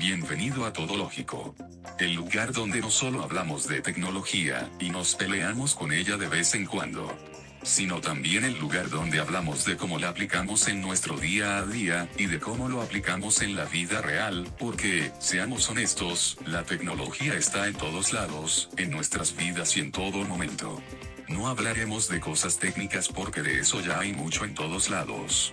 Bienvenido a Todo Lógico. El lugar donde no solo hablamos de tecnología, y nos peleamos con ella de vez en cuando, sino también el lugar donde hablamos de cómo la aplicamos en nuestro día a día, y de cómo lo aplicamos en la vida real, porque, seamos honestos, la tecnología está en todos lados, en nuestras vidas y en todo momento. No hablaremos de cosas técnicas porque de eso ya hay mucho en todos lados.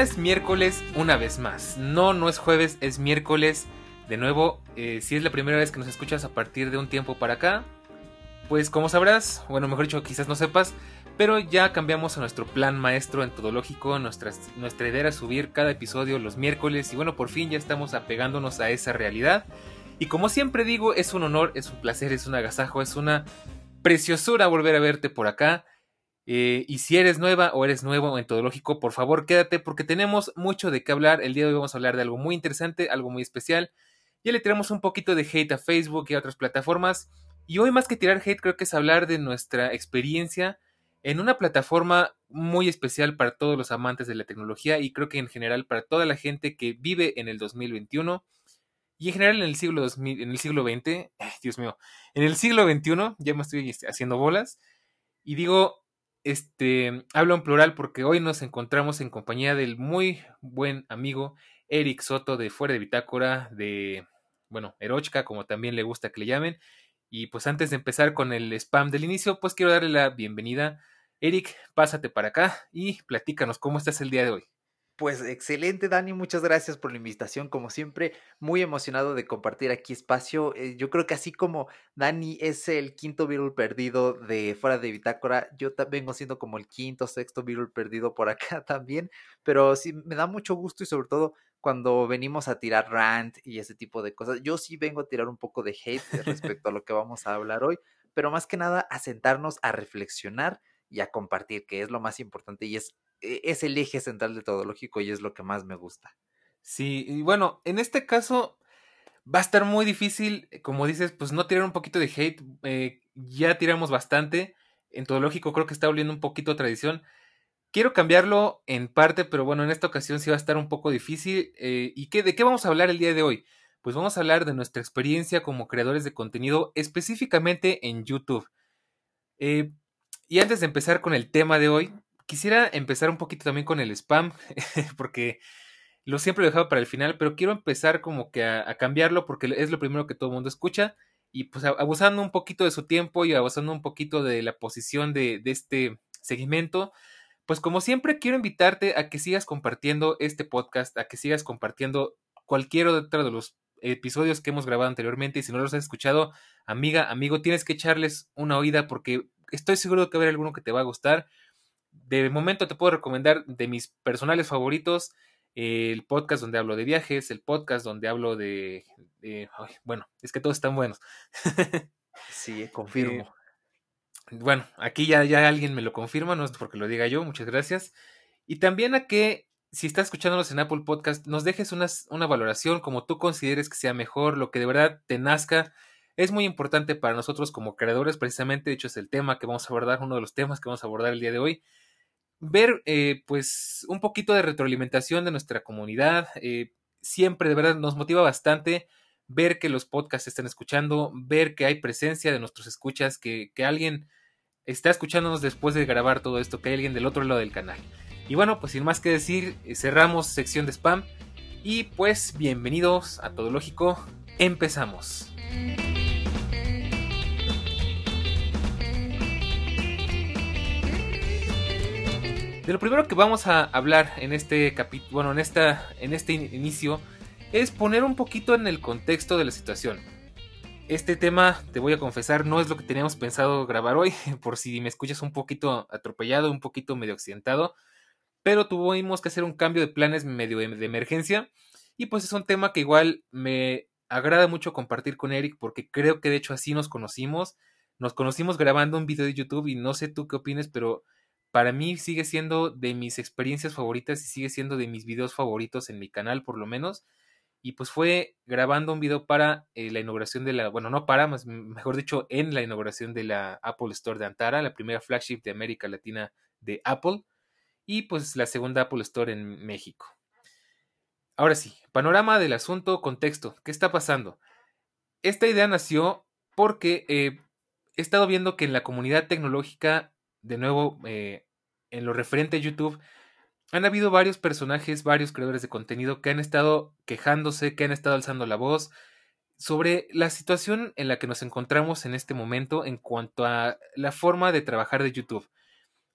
Es miércoles una vez más. No, no es jueves, es miércoles. De nuevo, eh, si es la primera vez que nos escuchas a partir de un tiempo para acá, pues como sabrás, bueno, mejor dicho, quizás no sepas, pero ya cambiamos a nuestro plan maestro entodológico. Nuestra, nuestra idea era subir cada episodio los miércoles y bueno, por fin ya estamos apegándonos a esa realidad. Y como siempre digo, es un honor, es un placer, es un agasajo, es una preciosura volver a verte por acá. Eh, y si eres nueva o eres nuevo en Todológico, por favor quédate porque tenemos mucho de qué hablar. El día de hoy vamos a hablar de algo muy interesante, algo muy especial. Ya le tiramos un poquito de hate a Facebook y a otras plataformas. Y hoy más que tirar hate creo que es hablar de nuestra experiencia en una plataforma muy especial para todos los amantes de la tecnología y creo que en general para toda la gente que vive en el 2021 y en general en el siglo 2000, en el siglo XX, Dios mío, en el siglo XXI, ya me estoy haciendo bolas, y digo, este, hablo en plural porque hoy nos encontramos en compañía del muy buen amigo Eric Soto de Fuera de Bitácora, de, bueno, Erochka, como también le gusta que le llamen. Y pues antes de empezar con el spam del inicio, pues quiero darle la bienvenida. Eric, pásate para acá y platícanos cómo estás el día de hoy. Pues excelente, Dani, muchas gracias por la invitación. Como siempre, muy emocionado de compartir aquí espacio. Eh, yo creo que así como Dani es el quinto virus perdido de fuera de Bitácora, yo vengo siendo como el quinto, sexto virus perdido por acá también. Pero sí, me da mucho gusto y sobre todo cuando venimos a tirar rant y ese tipo de cosas. Yo sí vengo a tirar un poco de hate respecto a lo que vamos a hablar hoy, pero más que nada a sentarnos a reflexionar y a compartir, que es lo más importante y es es el eje central de todo lógico y es lo que más me gusta. Sí, y bueno, en este caso va a estar muy difícil, eh, como dices, pues no tirar un poquito de hate, eh, ya tiramos bastante, en todo lógico creo que está volviendo un poquito tradición. Quiero cambiarlo en parte, pero bueno, en esta ocasión sí va a estar un poco difícil. Eh, ¿Y qué, de qué vamos a hablar el día de hoy? Pues vamos a hablar de nuestra experiencia como creadores de contenido, específicamente en YouTube. y antes de empezar con el tema de hoy, quisiera empezar un poquito también con el spam, porque lo siempre lo dejaba para el final, pero quiero empezar como que a, cambiarlo porque es lo primero que todo el mundo escucha y pues abusando un poquito de su tiempo y abusando un poquito de la posición de, de este segmento, pues como siempre quiero invitarte a que sigas compartiendo este podcast, a que sigas compartiendo cualquier otro de los episodios que hemos grabado anteriormente y si no los has escuchado, amiga, amigo, tienes que echarles una oída porque estoy seguro de que va a haber alguno que te va a gustar de momento te puedo recomendar de mis personales favoritos el podcast donde hablo de viajes, el podcast donde hablo de... bueno, es que todos están buenos. sí, confirmo. Eh, bueno, aquí ya, ya alguien me lo confirma, no es porque lo diga yo, muchas gracias. Y también a que si estás escuchándonos en Apple Podcast, nos dejes una, una valoración como tú consideres que sea mejor, lo que de verdad te nazca. Es muy importante para nosotros como creadores, precisamente, de hecho es el tema que vamos a abordar, uno de los temas que vamos a abordar el día de hoy ver eh, pues un poquito de retroalimentación de nuestra comunidad. Eh, siempre de verdad nos motiva bastante ver que los podcasts están escuchando, ver que hay presencia de nuestros escuchas, que, que alguien está escuchándonos después de grabar todo esto, que hay alguien del otro lado del canal. Y bueno, pues sin más que decir, eh, cerramos sección de spam y pues bienvenidos a Todo Lógico, empezamos. De lo primero que vamos a hablar en este capítulo, bueno, en, esta, en este inicio, es poner un poquito en el contexto de la situación. Este tema, te voy a confesar, no es lo que teníamos pensado grabar hoy, por si me escuchas un poquito atropellado, un poquito medio accidentado, pero tuvimos que hacer un cambio de planes medio de emergencia Y pues es un tema que igual me agrada mucho compartir con Eric porque creo que de hecho así nos conocimos. Nos conocimos grabando un video de YouTube y no sé tú qué opines, pero para mí sigue siendo de mis experiencias favoritas y sigue siendo de mis videos favoritos en mi canal por lo menos. Y pues fue grabando un video para eh, la inauguración de la, bueno, no para, más, mejor dicho, en la inauguración de la Apple Store de Antara, la primera flagship de América Latina de Apple, y pues la segunda Apple Store en México. Ahora sí, panorama del asunto, contexto, ¿qué está pasando? Esta idea nació porque eh, he estado viendo que en la comunidad tecnológica, de nuevo, eh, en lo referente a YouTube, han habido varios personajes, varios creadores de contenido que han estado quejándose, que han estado alzando la voz sobre la situación en la que nos encontramos en este momento en cuanto a la forma de trabajar de YouTube.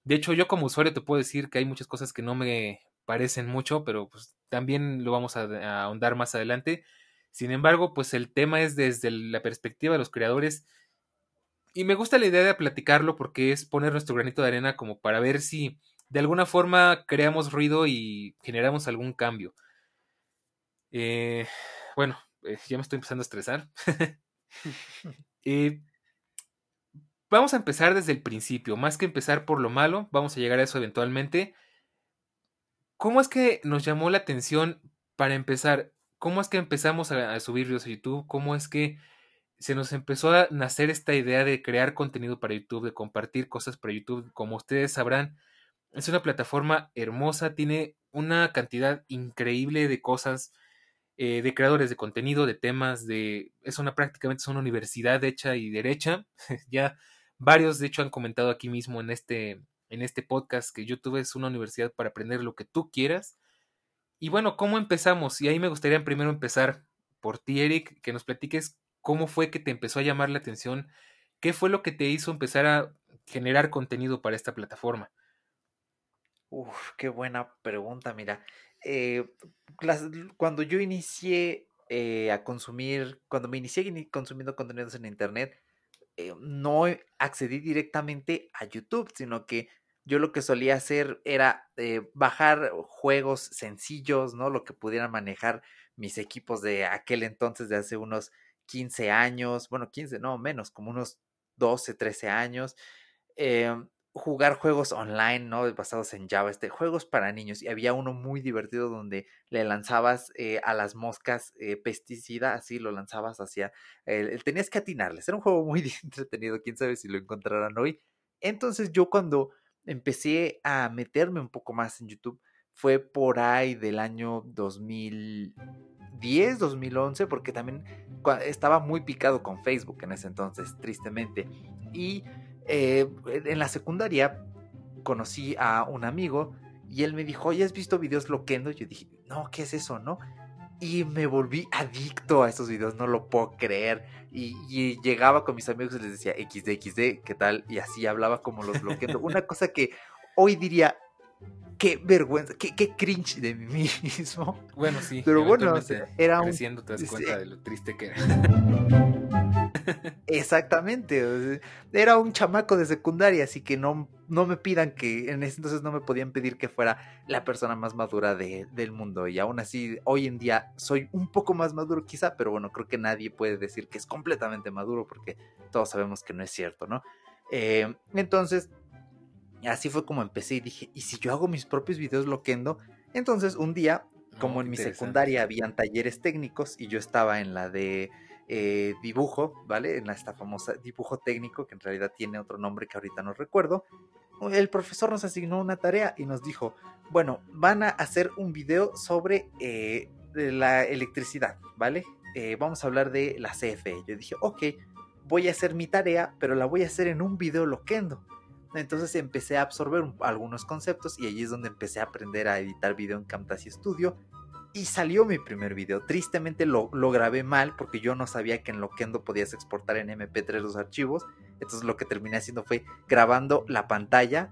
De hecho, yo como usuario te puedo decir que hay muchas cosas que no me parecen mucho, pero pues también lo vamos a, a ahondar más adelante. Sin embargo, pues el tema es desde la perspectiva de los creadores y me gusta la idea de platicarlo porque es poner nuestro granito de arena como para ver si de alguna forma creamos ruido y generamos algún cambio. Eh, bueno, eh, ya me estoy empezando a estresar. Eh, vamos a empezar desde el principio, más que empezar por lo malo, vamos a llegar a eso eventualmente. ¿Cómo es que nos llamó la atención para empezar? ¿Cómo es que empezamos a, a subir videos a YouTube? ¿Cómo es que se nos empezó a nacer esta idea de crear contenido para YouTube, de compartir cosas para YouTube? Como ustedes sabrán, es una plataforma hermosa, tiene una cantidad increíble de cosas, eh, de creadores de contenido, de temas, de es una prácticamente es una universidad hecha y derecha. ya varios de hecho han comentado aquí mismo en este en este podcast que YouTube es una universidad para aprender lo que tú quieras. Y bueno, ¿cómo empezamos? Y ahí me gustaría primero empezar por ti, Eric, que nos platiques cómo fue que te empezó a llamar la atención, qué fue lo que te hizo empezar a generar contenido para esta plataforma. Uf, qué buena pregunta, mira. Eh, cuando yo inicié eh, a consumir, cuando me inicié consumiendo contenidos en Internet, eh, no accedí directamente a YouTube, sino que yo lo que solía hacer era bajar juegos sencillos, ¿no? Lo que pudieran manejar mis equipos de aquel entonces, de hace unos 15 años, bueno, 15, no, menos, como unos 12, 13 años. Em, jugar juegos online, ¿no? Basados en Java, este, juegos para niños. Y había uno muy divertido donde le lanzabas eh, a las moscas eh, pesticida, así lo lanzabas hacia... El, tenías que atinarles. Era un juego muy entretenido, quién sabe si lo encontrarán hoy. Entonces yo cuando empecé a meterme un poco más en YouTube, fue por ahí del año 2010, 2011, porque también estaba muy picado con Facebook en ese entonces, tristemente. Y eh, en la secundaria conocí a un amigo y él me dijo, ¿ya has visto videos loquendo? Yo dije, no, ¿qué es eso, no? Y me volví adicto a esos videos, no lo puedo creer. Y, llegaba con mis amigos y les decía XD, XD, ¿qué tal? Y así hablaba como los loquendo. Una cosa que hoy diría, qué vergüenza, qué, qué, cringe de mí mismo. Bueno, sí. Pero bueno, era un... Creciendo te das cuenta de lo triste que era. Exactamente. Era un chamaco de secundaria, así que no, no me pidan que en ese entonces no me podían pedir que fuera la persona más madura de, del mundo. Y aún así, hoy en día soy un poco más maduro quizá, pero bueno, creo que nadie puede decir que es completamente maduro porque todos sabemos que no es cierto, ¿no? Eh, entonces, así fue como empecé y dije, ¿y si yo hago mis propios videos loquendo? Entonces, un día, como en mi secundaria habían talleres técnicos y yo estaba en la de eh, dibujo, ¿vale? En esta famosa dibujo técnico, que en realidad tiene otro nombre que ahorita no recuerdo, el profesor nos asignó una tarea y nos dijo, bueno, van a hacer un video sobre eh, la electricidad, ¿vale? Eh, vamos a hablar de la CFE. Yo dije, ok, voy a hacer mi tarea, pero la voy a hacer en un video loquendo. Entonces empecé a absorber algunos conceptos y allí es donde empecé a aprender a editar video en Camtasia Studio y salió mi primer video. Tristemente lo, grabé mal porque yo no sabía que en Loquendo podías exportar en MP3 los archivos. Entonces lo que terminé haciendo fue grabando la pantalla,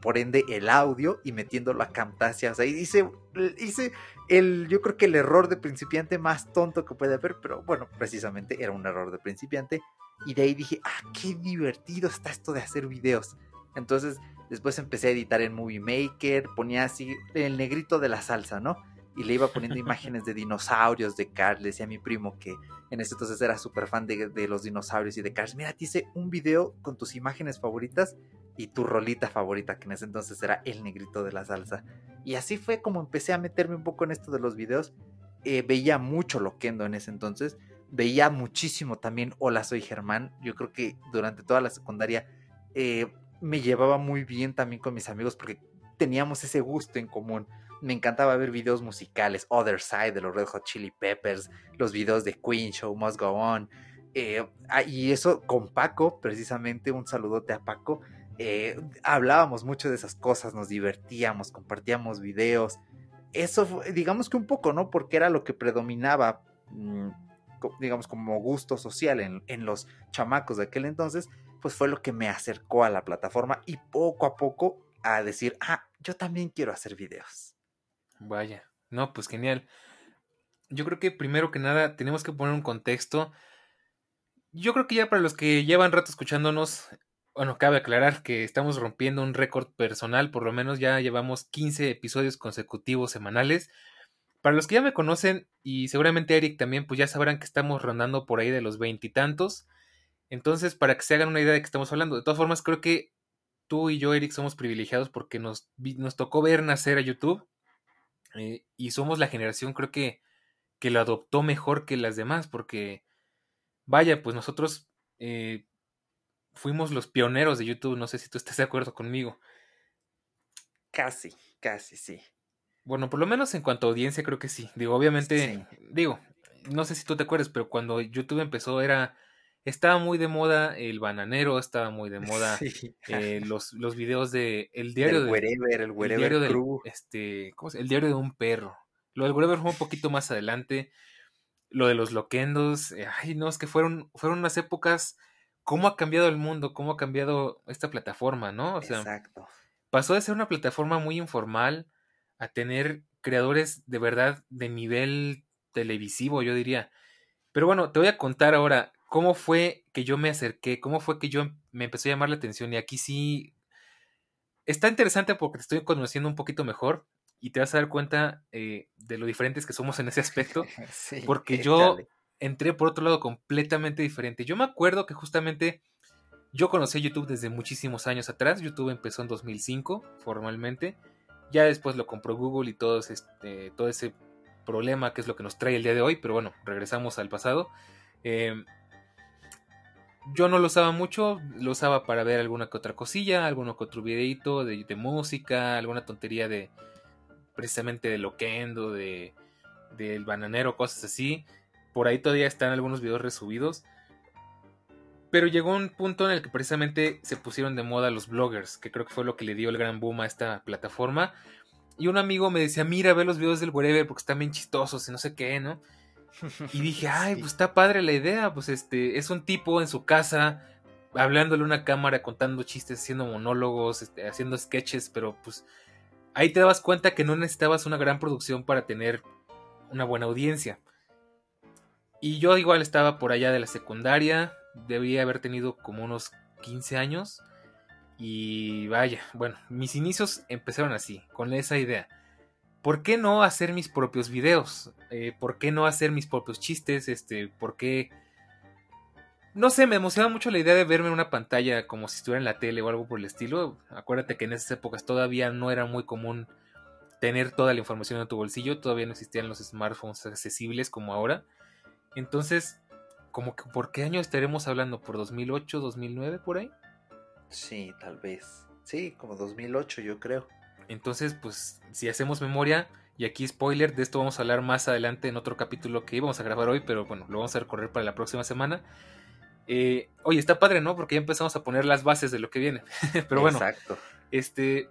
por ende el audio y metiéndolo a Camtasia. O sea, hice, hice el, yo creo que el error de principiante más tonto que puede haber, pero bueno, precisamente era un error de principiante. Y de ahí dije, ah, qué divertido está esto de hacer videos. Entonces después empecé a editar en Movie Maker, ponía así el negrito de la salsa, ¿no? y le iba poniendo imágenes de dinosaurios, de Cars. Le decía a mi primo que en ese entonces era súper fan de, de, los dinosaurios y de Cars. Mira, te hice un video con tus imágenes favoritas y tu rolita favorita, que en ese entonces era el negrito de la salsa. Y así fue como empecé a meterme un poco en esto de los videos. Eh, veía mucho Loquendo en ese entonces. Veía muchísimo también Hola, soy Germán. Yo creo que durante toda la secundaria eh, me llevaba muy bien también con mis amigos porque teníamos ese gusto en común. Me encantaba ver videos musicales, Other Side de los Red Hot Chili Peppers, los videos de Queen Show, Must Go On. Eh, ah, y eso con Paco, precisamente, un saludote a Paco. Eh, hablábamos mucho de esas cosas, nos divertíamos, compartíamos videos. Eso, digamos que un poco, ¿no? Porque era lo que predominaba, mm, digamos, como gusto social en, los chamacos de aquel entonces, pues fue lo que me acercó a la plataforma y poco a poco a decir, ah, yo también quiero hacer videos. Vaya, no, pues genial. Yo creo que primero que nada tenemos que poner un contexto. Yo creo que ya para los que llevan rato escuchándonos, bueno, cabe aclarar que estamos rompiendo un récord personal, por lo menos ya llevamos 15 episodios consecutivos semanales. Para los que ya me conocen, y seguramente Eric también, pues ya sabrán que estamos rondando por ahí de los veintitantos. Entonces, para que se hagan una idea de qué estamos hablando. De todas formas, creo que tú y yo, Eric, somos privilegiados porque nos, nos tocó ver nacer a YouTube. Eh, y somos la generación, creo que, que lo adoptó mejor que las demás. Porque, vaya, pues nosotros eh, fuimos los pioneros de YouTube. No sé si tú estás de acuerdo conmigo. Casi, casi, sí. Bueno, por lo menos en cuanto a audiencia, creo que sí. Digo, obviamente, digo, no sé si tú te acuerdas, pero cuando YouTube empezó era estaba muy de moda el bananero, estaba muy de moda eh, los, los videos de el diario de wherever, el, wherever el diario de este, ¿cómo se, el diario de un perro. Lo del wherever fue un poquito más adelante. Lo de los loquendos, eh, ay no, es que fueron fueron unas épocas cómo ha cambiado el mundo, cómo ha cambiado esta plataforma, ¿no? O sea, Exacto. pasó de ser una plataforma muy informal a tener creadores de verdad de nivel televisivo, yo diría. Pero bueno, te voy a contar ahora cómo fue que yo me acerqué, cómo fue que yo me empezó a llamar la atención. Y aquí sí está interesante porque te estoy conociendo un poquito mejor y te vas a dar cuenta eh, de lo diferentes que somos en ese aspecto. porque yo entré por otro lado completamente diferente. Yo me acuerdo que justamente yo conocí YouTube desde muchísimos años atrás. YouTube empezó en 2005 formalmente. Ya después lo compró Google y todo, este, todo ese problema que es lo que nos trae el día de hoy. Pero bueno, regresamos al pasado. Eh, yo no lo usaba mucho, lo usaba para ver alguna que otra cosilla, alguno que otro videito de, música, alguna tontería de precisamente de Loquendo, de del bananero, cosas así. Por ahí todavía están algunos videos resubidos. Pero llegó un punto en el que precisamente se pusieron de moda los bloggers, que creo que fue lo que le dio el gran boom a esta plataforma. Y un amigo me decía, mira, ve los videos del wherever porque están bien chistosos y no sé qué, ¿no? Y dije, ay, pues está padre la idea, pues este, es un tipo en su casa, hablándole a una cámara, contando chistes, haciendo monólogos, este, haciendo sketches, pero pues ahí te dabas cuenta que no necesitabas una gran producción para tener una buena audiencia. Y yo igual estaba por allá de la secundaria, debía haber tenido como unos 15 años. Y vaya, bueno, mis inicios empezaron así, con esa idea. ¿por qué no hacer mis propios videos? Eh, ¿Por qué no hacer mis propios chistes? Este, ¿por qué? No sé, me emociona mucho la idea de verme en una pantalla como si estuviera en la tele o algo por el estilo. Acuérdate que en esas épocas todavía no era muy común tener toda la información en tu bolsillo, todavía no existían los smartphones accesibles como ahora. Entonces, como que ¿por qué año estaremos hablando? ¿Por 2008, 2009 por ahí? Sí, tal vez. Sí, como 2008 yo creo. Entonces, pues, si hacemos memoria, y aquí spoiler, de esto vamos a hablar más adelante en otro capítulo que íbamos a grabar hoy, pero bueno, lo vamos a recorrer para la próxima semana. Eh, oye, está padre, ¿no? Porque ya empezamos a poner las bases de lo que viene. pero bueno, Exacto. este,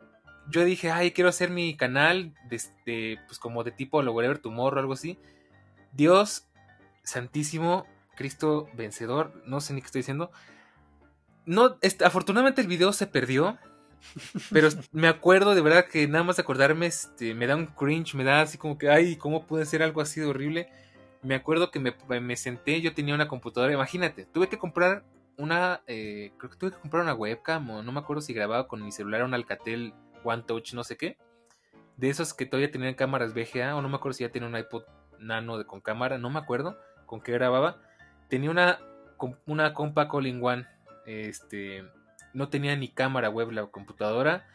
yo dije, ay, quiero hacer mi canal, de, este, pues como de tipo lo whatever tomorrow o algo así. Dios santísimo, Cristo vencedor, no sé ni qué estoy diciendo. No, este, afortunadamente el video se perdió, pero me acuerdo de verdad que nada más acordarme este, me da un cringe, me da así como que, ay, ¿cómo puede ser algo así de horrible? Me acuerdo que me, me senté, yo tenía una computadora, imagínate, tuve que comprar una, eh, creo que tuve que comprar una webcam o no me acuerdo si grababa con mi celular un Alcatel One Touch, no sé qué. de esos que todavía tenían cámaras VGA, o no me acuerdo si ya tenía un iPod nano de, con cámara, no me acuerdo con qué grababa. Tenía una, una compa Calling One, este, no tenía ni cámara web la computadora,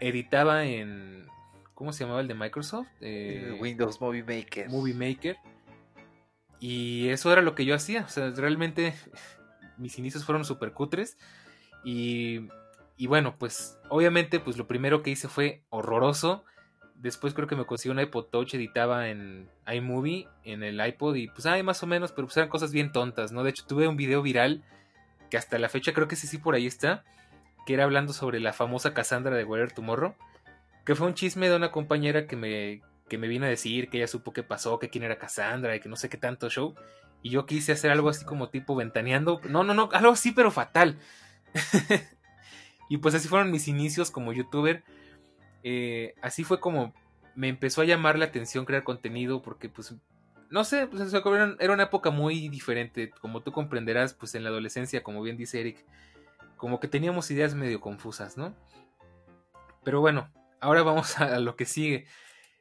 editaba en, ¿cómo se llamaba el de Microsoft? Eh, Windows Movie Maker. Movie Maker. Y eso era lo que yo hacía, o sea, realmente mis inicios fueron súper cutres y, y bueno, pues obviamente pues lo primero que hice fue horroroso Después creo que me conseguí un iPod Touch, editaba en iMovie, en el iPod, y pues hay más o menos, pero pues eran cosas bien tontas, ¿no? De hecho, tuve un video viral, que hasta la fecha creo que ese sí por ahí está, que era hablando sobre la famosa Cassandra de Where Tomorrow, que fue un chisme de una compañera que me, que me vino a decir que ella supo qué pasó, que quién era Cassandra y que no sé qué tanto show. Y yo quise hacer algo así como tipo ventaneando. No, no, no, algo así, pero fatal. y pues así fueron mis inicios como youtuber. Eh, así fue como me empezó a llamar la atención crear contenido porque pues no sé, pues era una época muy diferente, como tú comprenderás, pues en la adolescencia, como bien dice Eric, como que teníamos ideas medio confusas, ¿no? Pero bueno, ahora vamos a lo que sigue.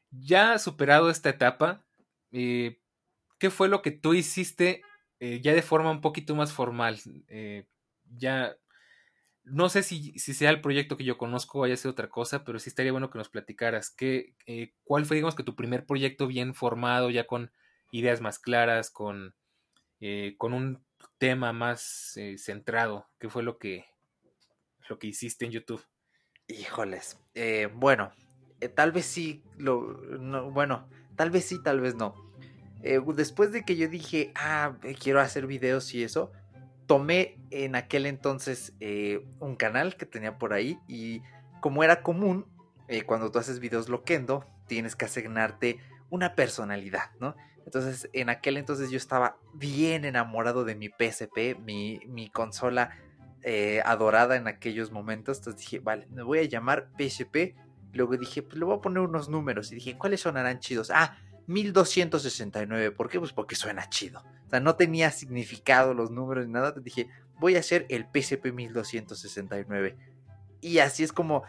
Ya superado esta etapa, eh, ¿qué fue lo que tú hiciste eh, ya de forma un poquito más formal? ya no sé si, sea el proyecto que yo conozco o haya sido otra cosa, pero sí estaría bueno que nos platicaras. ¿Qué, eh, ¿Cuál fue, digamos, que tu primer proyecto bien formado, ya con ideas más claras, con, eh, con un tema más eh, centrado? ¿Qué fue lo que, lo que hiciste en YouTube? Híjoles, bueno, tal vez sí, lo, bueno, tal vez sí, tal vez no. después de que yo dije, ah, quiero hacer videos y eso, tomé en aquel entonces eh, un canal que tenía por ahí y como era común, eh, cuando tú haces videos loquendo, tienes que asignarte una personalidad, ¿no? Entonces en aquel entonces yo estaba bien enamorado de mi PSP, mi, consola eh, adorada en aquellos momentos. Entonces dije, vale, me voy a llamar PSP. Luego dije, pues le voy a poner unos números. Y dije, ¿cuáles sonarán chidos? Ah, 1269. ¿Por qué? Pues porque suena chido. O sea, no tenía significado los números ni nada. Te dije, voy a hacer el PCP 1269. Y así es como,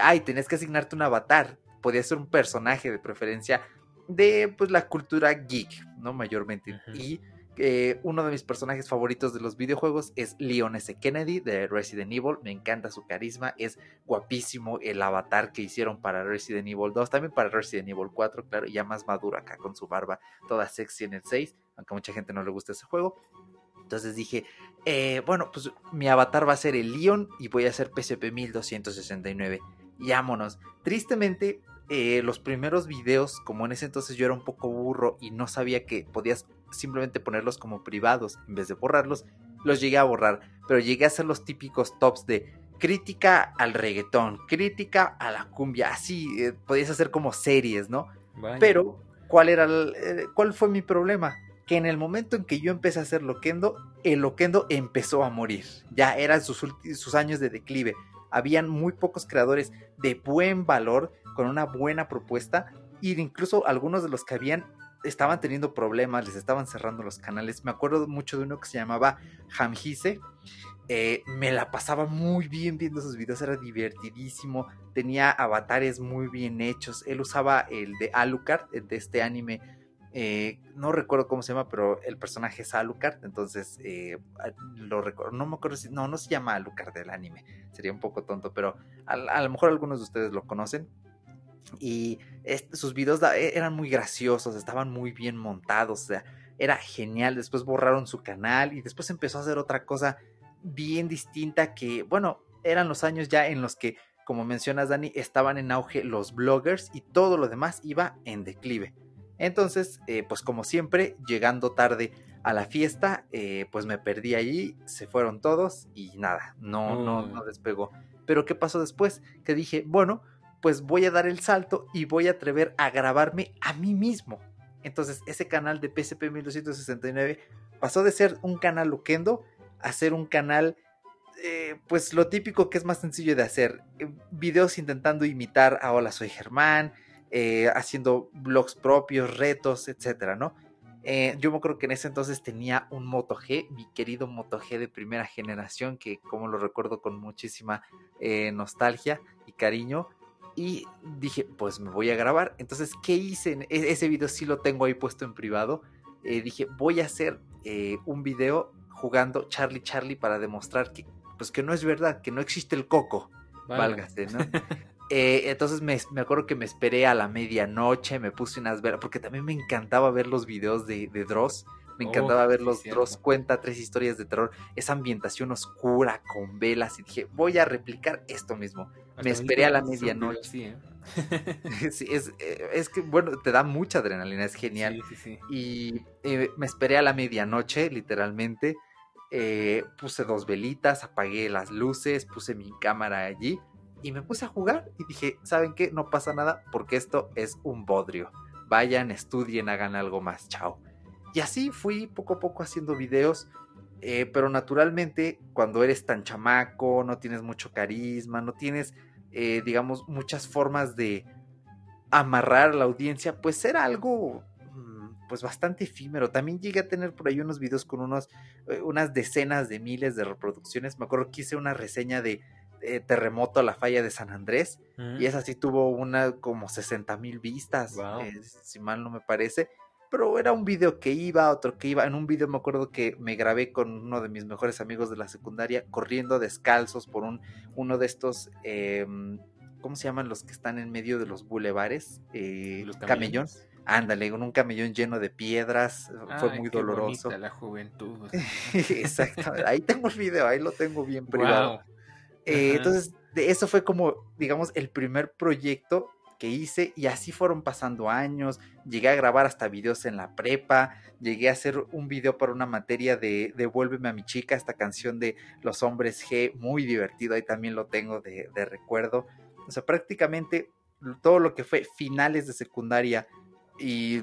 ay, tenés que asignarte un avatar. Podía ser un personaje de preferencia de pues la cultura geek, ¿no? Mayormente. Y uno de mis personajes favoritos de los videojuegos es Leon S. Kennedy de Resident Evil. Me encanta su carisma, es guapísimo el avatar que hicieron para Resident Evil 2, también para Resident Evil 4, claro, ya más maduro acá con su barba toda sexy en el 6, aunque a mucha gente no le gusta ese juego. Entonces dije, eh, bueno, pues mi avatar va a ser el Leon y voy a hacer PCP 1269. Yámonos. Tristemente, eh, los primeros videos, como en ese entonces yo era un poco burro y no sabía que podías simplemente ponerlos como privados en vez de borrarlos, los llegué a borrar, pero llegué a hacer los típicos tops de crítica al reggaetón, crítica a la cumbia, así eh, podías hacer como series, ¿no? Pero, ¿cuál era eh, cuál fue mi problema? Que en el momento en que yo empecé a hacer Loquendo, el Loquendo empezó a morir. Ya eran sus, sus años de declive. Habían muy pocos creadores de buen valor con una buena propuesta y incluso algunos de los que habían estaban teniendo problemas, les estaban cerrando los canales. Me acuerdo mucho de uno que se llamaba Hamhise. Eh, me la pasaba muy bien viendo sus videos, era divertidísimo, tenía avatares muy bien hechos. Él usaba el de Alucard, de este anime, eh, no recuerdo cómo se llama, pero el personaje es Alucard, entonces eh, lo recuerdo. No me acuerdo si, no, no se llama Alucard del anime, sería un poco tonto, pero a, a lo mejor algunos de ustedes lo conocen. Y sus videos e, eran muy graciosos, estaban muy bien montados, o sea, era genial. Después borraron su canal y después empezó a hacer otra cosa bien distinta que, bueno, eran los años ya en los que, como mencionas Dani, estaban en auge los bloggers y todo lo demás iba en declive. Entonces, eh, pues como siempre, llegando tarde a la fiesta, eh, pues me perdí allí, se fueron todos y nada, no, no, no despegó. Pero ¿qué pasó después? Que dije, bueno, pues voy a dar el salto y voy a atrever a grabarme a mí mismo. Entonces ese canal de PSP 1269 pasó de ser un canal loquendo a ser un canal, eh, pues lo típico que es más sencillo de hacer. Eh, videos intentando imitar a Hola Soy Germán, eh, haciendo blogs propios, retos, etcétera, ¿no? yo me acuerdo que en ese entonces tenía un Moto G, mi querido Moto G de primera generación, que como lo recuerdo con muchísima nostalgia y cariño, Y dije, pues me voy a grabar. Entonces, ¿qué hice? E-, ese video sí lo tengo ahí puesto en privado. Eh, dije, voy a hacer eh, un video jugando Charlie Charlie para demostrar que, pues que no es verdad, que no existe el coco. Válgase, ¿no? Eh, entonces me, acuerdo que me esperé a la medianoche, me puse unas velas, porque también me encantaba ver los videos de, de Dross. Me encantaba ver los Dross cuenta tres historias de terror, esa ambientación oscura con velas y dije, voy a replicar esto mismo. me esperé a la medianoche. sí, es, eh, es, que, bueno, te da mucha adrenalina, es genial. y eh, me esperé a la medianoche, literalmente. puse dos velitas, apagué las luces, puse mi cámara allí y me puse a jugar y dije, ¿saben qué? No pasa nada porque esto es un bodrio. Vayan, estudien, hagan algo más, chao. Y así fui poco a poco haciendo videos, eh, pero naturalmente cuando eres tan chamaco, no tienes mucho carisma, no tienes, eh, digamos, muchas formas de amarrar a la audiencia, pues era algo mm, pues bastante efímero. También llegué a tener por ahí unos videos con unos, eh, unas decenas de miles de reproducciones. Me acuerdo que hice una reseña de terremoto a la falla de San Andrés. Y esa sí tuvo una como 60 mil vistas, si mal no me parece. Pero era un video que iba, otro que iba. En un video me acuerdo que me grabé con uno de mis mejores amigos de la secundaria corriendo descalzos por un, uno de estos, em, ¿cómo se llaman los que están en medio de los bulevares? Eh, ¿Los camellón. Ándale, con un camellón lleno de piedras, fue muy doloroso. la juventud. Exacto, ahí tengo el video, ahí lo tengo bien privado. Eh, entonces, de eso fue como, digamos, el primer proyecto que hice y así fueron pasando años, llegué a grabar hasta videos en la prepa, llegué a hacer un video para una materia de Devuélveme a mi chica, esta canción de Los Hombres G, muy divertido, ahí también lo tengo de, recuerdo. O sea, prácticamente todo lo que fue finales de secundaria y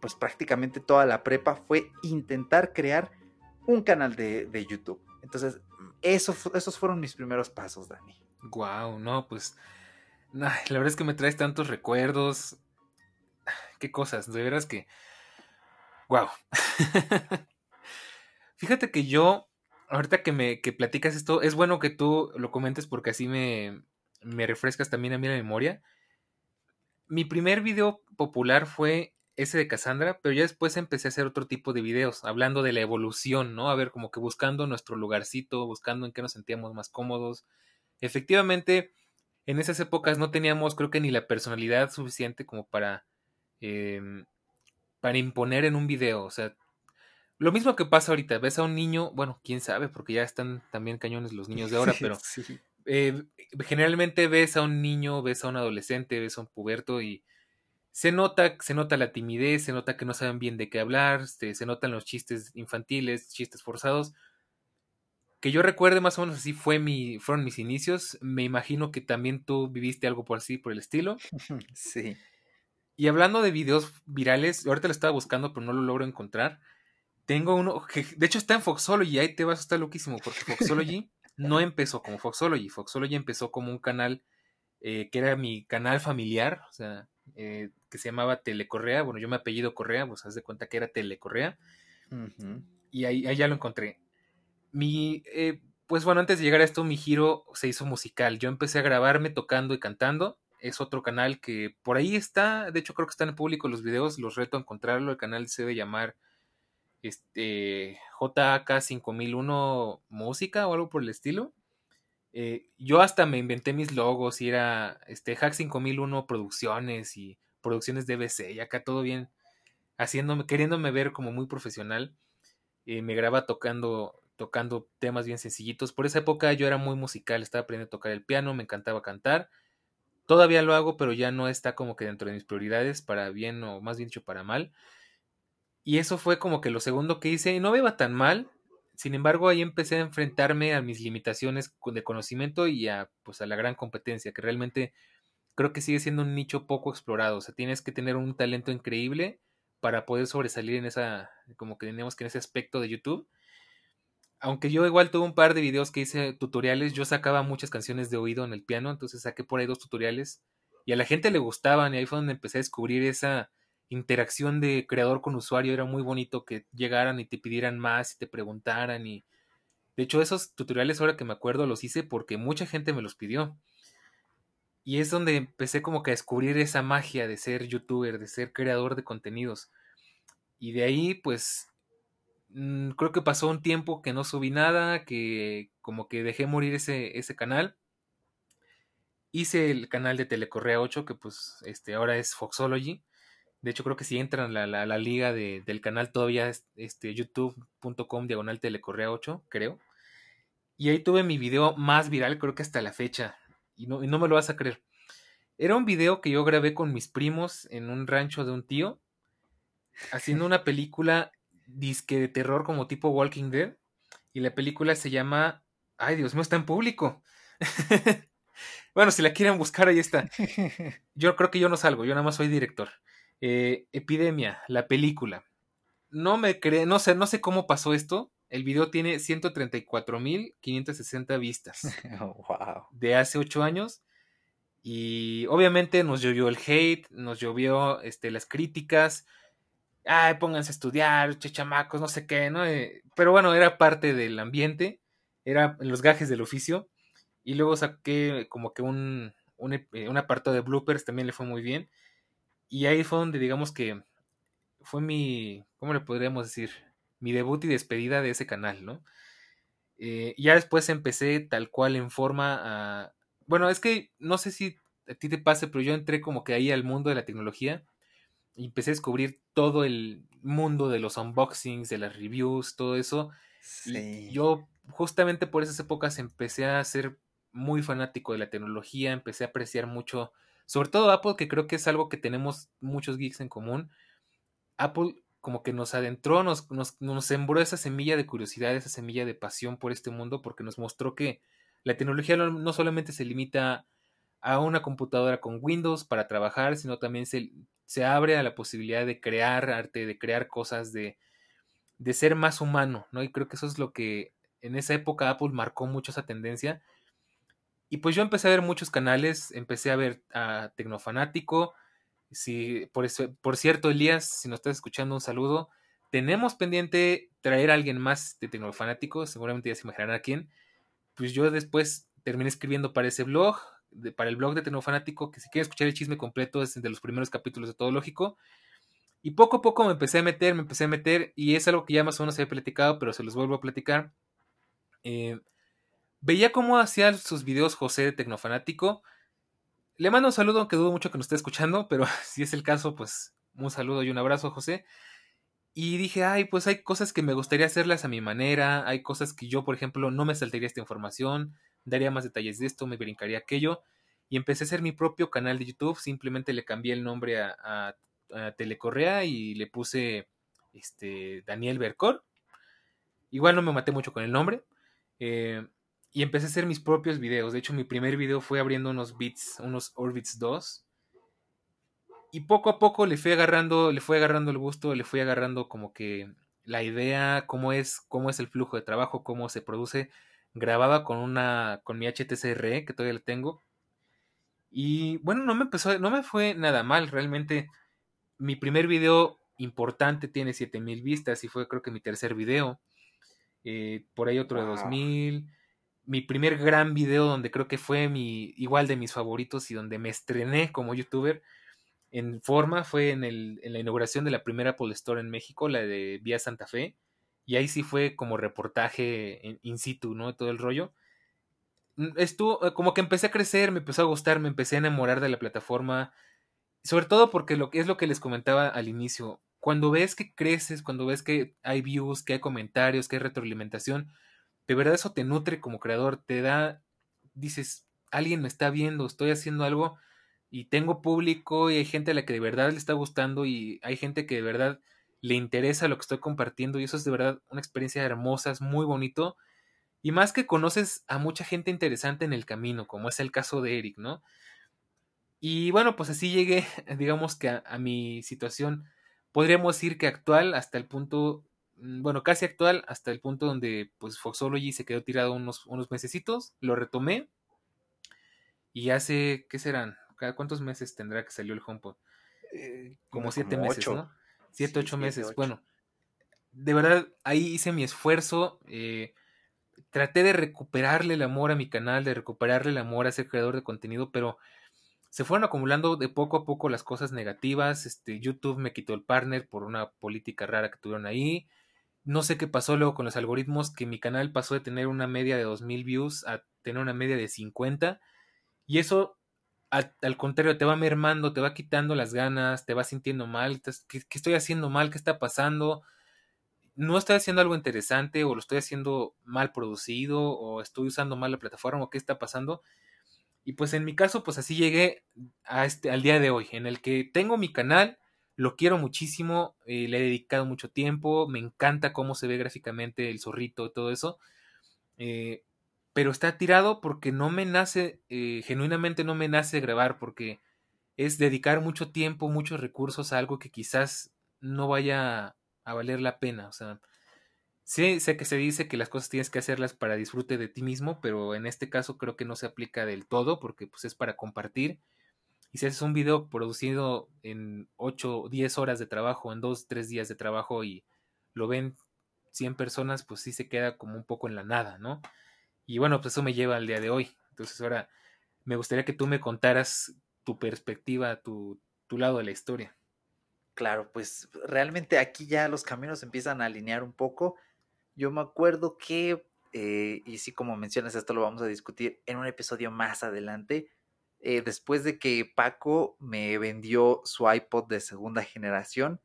pues prácticamente toda la prepa fue intentar crear un canal de, de YouTube. Entonces, eso, esos fueron mis primeros pasos, Dani. Wow, no, pues. La verdad es que me traes tantos recuerdos. Qué cosas, de veras que. Wow. Fíjate que yo, ahorita que me que platicas esto, es bueno que tú lo comentes porque así me, me refrescas también a mí la memoria. Mi primer video popular fue ese de Cassandra, pero ya después empecé a hacer otro tipo de videos, hablando de la evolución, ¿no? A ver, como que buscando nuestro lugarcito, buscando en qué nos sentíamos más cómodos. Efectivamente, en esas épocas no teníamos, creo que ni la personalidad suficiente como para, em, para imponer en un video, o sea, lo mismo que pasa ahorita, ves a un niño, bueno, quién sabe, porque ya están también cañones los niños de ahora, pero eh, generalmente ves a un niño, ves a un adolescente, ves a un puberto y se nota, se nota la timidez, se nota que no saben bien de qué hablar, se, se notan los chistes infantiles, chistes forzados. Que yo recuerde más o menos así fue mi, fueron mis inicios. Me imagino que también tú viviste algo por así, por el estilo. Sí. Y hablando de videos virales, ahorita lo estaba buscando, pero no lo logro encontrar. Tengo uno que, de hecho, está en Foxology. Ahí te vas a estar loquísimo, porque Foxology no empezó como Foxology. Foxology empezó como un canal eh, que era mi canal familiar. O sea, eh, que se llamaba Telecorrea. Bueno, yo me apellido Correa, pues haz de cuenta que era Telecorrea. Y ahí, ya lo encontré. Mi, eh, pues bueno, antes de llegar a esto, mi giro se hizo musical. Yo empecé a grabarme tocando y cantando. Es otro canal que por ahí está. De hecho, creo que está en público los videos. Los reto a encontrarlo. El canal se debe llamar este, JAK 5001 Música o algo por el estilo. Eh, yo hasta me inventé mis logos y era este, Hack 5001 Producciones y producciones de BC y acá todo bien, haciéndome, queriéndome ver como muy profesional. Eh, me graba tocando, tocando temas bien sencillitos. Por esa época yo era muy musical, estaba aprendiendo a tocar el piano, me encantaba cantar. Todavía lo hago, pero ya no está como que dentro de mis prioridades, para bien o más bien dicho para mal. Y eso fue como que lo segundo que hice, y no me iba tan mal, sin embargo, ahí empecé a enfrentarme a mis limitaciones de conocimiento y a, pues, a la gran competencia, que realmente creo que sigue siendo un nicho poco explorado. O sea, tienes que tener un talento increíble para poder sobresalir en esa, como que tenemos que en ese aspecto de YouTube. Aunque yo igual tuve un par de videos que hice tutoriales, yo sacaba muchas canciones de oído en el piano, entonces saqué por ahí dos tutoriales y a la gente le gustaban y ahí fue donde empecé a descubrir esa interacción de creador con usuario era muy bonito que llegaran y te pidieran más y te preguntaran y de hecho esos tutoriales ahora que me acuerdo los hice porque mucha gente me los pidió. Y es donde empecé como que a descubrir esa magia de ser youtuber, de ser creador de contenidos. Y de ahí, pues, mm, creo que pasó un tiempo que no subí nada, que como que dejé morir ese, ese canal. Hice el canal de Telecorrea 8, que pues este, ahora es Foxology. De hecho, creo que si entran la, la, liga de, del canal todavía es este, youtube.com diagonal telecorrea 8, creo. Y ahí tuve mi video más viral, creo que hasta la fecha. Y no, y no me lo vas a creer. Era un video que yo grabé con mis primos en un rancho de un tío, haciendo una película disque de terror como tipo Walking Dead. Y la película se llama. Ay, Dios mío, está en público. bueno, si la quieren buscar, ahí está. Yo creo que yo no salgo, yo nada más soy director. Eh, Epidemia, la película. No me cree, no sé, no sé cómo pasó esto. El video tiene 134.560 vistas. wow. De hace 8 años. Y obviamente nos llovió el hate, nos llovió este, las críticas. Ay, pónganse a estudiar, chechamacos, no sé qué, ¿no? Eh, pero bueno, era parte del ambiente, era los gajes del oficio. Y luego saqué como que un, un, un apartado de bloopers, también le fue muy bien. Y ahí fue donde digamos que fue mi, ¿cómo le podríamos decir? Mi debut y despedida de ese canal, ¿no? Eh, ya después empecé tal cual en forma a... Bueno, es que no sé si a ti te pase, pero yo entré como que ahí al mundo de la tecnología y empecé a descubrir todo el mundo de los unboxings, de las reviews, todo eso. Sí. Y yo justamente por esas épocas empecé a ser muy fanático de la tecnología, empecé a apreciar mucho sobre todo Apple, que creo que es algo que tenemos muchos geeks en común. Apple como que nos adentró, nos, nos, nos sembró esa semilla de curiosidad, esa semilla de pasión por este mundo, porque nos mostró que la tecnología no, no solamente se limita a una computadora con Windows para trabajar, sino también se, se abre a la posibilidad de crear arte, de crear cosas, de, de ser más humano, ¿no? Y creo que eso es lo que en esa época Apple marcó mucho esa tendencia y pues yo empecé a ver muchos canales, empecé a ver a Tecnofanático. Si, por, eso, por cierto, Elías, si nos estás escuchando, un saludo. Tenemos pendiente traer a alguien más de Tecnofanático, seguramente ya se imaginarán a quién. Pues yo después terminé escribiendo para ese blog, para el blog de Tecnofanático, que si quieren escuchar el chisme completo es de los primeros capítulos de Todo Lógico. Y poco a poco me empecé a meter, me empecé a meter, y es algo que ya más o menos he platicado, pero se los vuelvo a platicar. Eh, Veía cómo hacía sus videos José de Tecnofanático. Le mando un saludo, aunque dudo mucho que nos esté escuchando, pero si es el caso, pues un saludo y un abrazo, José. Y dije, ay, pues hay cosas que me gustaría hacerlas a mi manera, hay cosas que yo, por ejemplo, no me saltaría esta información, daría más detalles de esto, me brincaría aquello. Y empecé a hacer mi propio canal de YouTube, simplemente le cambié el nombre a, Telecorrea y le puse este, Daniel Bercor. Igual no me maté mucho con el nombre. Eh, y empecé a hacer mis propios videos. De hecho, mi primer video fue abriendo unos bits, unos Orbits 2. Y poco a poco le fui agarrando, le fui agarrando el gusto, le fui agarrando como que la idea, cómo es, cómo es el flujo de trabajo, cómo se produce. Grababa con una, con mi HTCR, que todavía la tengo. Y bueno, no me empezó, no me fue nada mal, realmente. Mi primer video importante tiene 7000 vistas y fue creo que mi tercer video. Eh, por ahí otro wow. de 2000 mi primer gran video donde creo que fue mi igual de mis favoritos y donde me estrené como youtuber en forma fue en, el, en la inauguración de la primera Apple Store en México, la de Vía Santa Fe, y ahí sí fue como reportaje in, situ, ¿no? Todo el rollo. Estuvo, eh, como que empecé a crecer, me empezó a gustar, me empecé a enamorar de la plataforma, sobre todo porque lo es lo que les comentaba al inicio, cuando ves que creces, cuando ves que hay views, que hay comentarios, que hay retroalimentación, de verdad eso te nutre como creador, te da, dices, alguien me está viendo, estoy haciendo algo y tengo público y hay gente a la que de verdad le está gustando y hay gente que de verdad le interesa lo que estoy compartiendo y eso es de verdad una experiencia hermosa, es muy bonito y más que conoces a mucha gente interesante en el camino, como es el caso de Eric, ¿no? Y bueno, pues así llegué, digamos que a, a mi situación, podríamos decir que actual hasta el punto Mm, bueno, casi actual, hasta el punto donde pues Foxology se quedó tirado unos, unos mesecitos, lo retomé y hace, ¿qué serán? ¿Cada cuántos meses tendrá que salió el HomePod? Eh, como siete como meses, ocho. ¿no? Siete, Sí, ocho siete, meses. ocho. Bueno, de verdad, ahí hice mi esfuerzo. eh, traté de recuperarle el amor a mi canal, de recuperarle el amor a ser creador de contenido, pero se fueron acumulando de poco a poco las cosas negativas. Este, YouTube me quitó el partner por una política rara que tuvieron ahí. No sé qué pasó luego con los algoritmos, que mi canal pasó de tener una media de 2000 views a tener una media de 50. Y eso, al, contrario, te va mermando, te va quitando las ganas, te va sintiendo mal. ¿Qué, ¿Qué estoy haciendo mal? ¿Qué está pasando? no estoy haciendo algo interesante o lo estoy haciendo mal producido o estoy usando mal la plataforma o qué está pasando. Y pues en mi caso, pues así llegué a este, al día de hoy, en el que tengo mi canal, lo quiero muchísimo, eh, le he dedicado mucho tiempo, me encanta cómo se ve gráficamente el zorrito y todo eso. Eh, pero está tirado porque no me nace, eh, genuinamente no me nace grabar, porque es dedicar mucho tiempo, muchos recursos a algo que quizás no vaya a valer la pena. O sea, sí sé que se dice que las cosas tienes que hacerlas para disfrute de ti mismo, pero en este caso creo que no se aplica del todo porque pues es para compartir. Y si haces un video producido en 8 o 10 horas de trabajo, en 2, 3 días de trabajo y lo ven 100 personas, pues sí se queda como un poco en la nada, ¿no? Y bueno, pues eso me lleva al día de hoy. Entonces ahora me gustaría que tú me contaras tu perspectiva, tu, tu lado de la historia. Claro, pues realmente aquí ya los caminos empiezan a alinear un poco. Yo me acuerdo que, eh, y sí como mencionas, esto lo vamos a discutir en un episodio más adelante, eh, después de que Paco me vendió su iPod de segunda generación,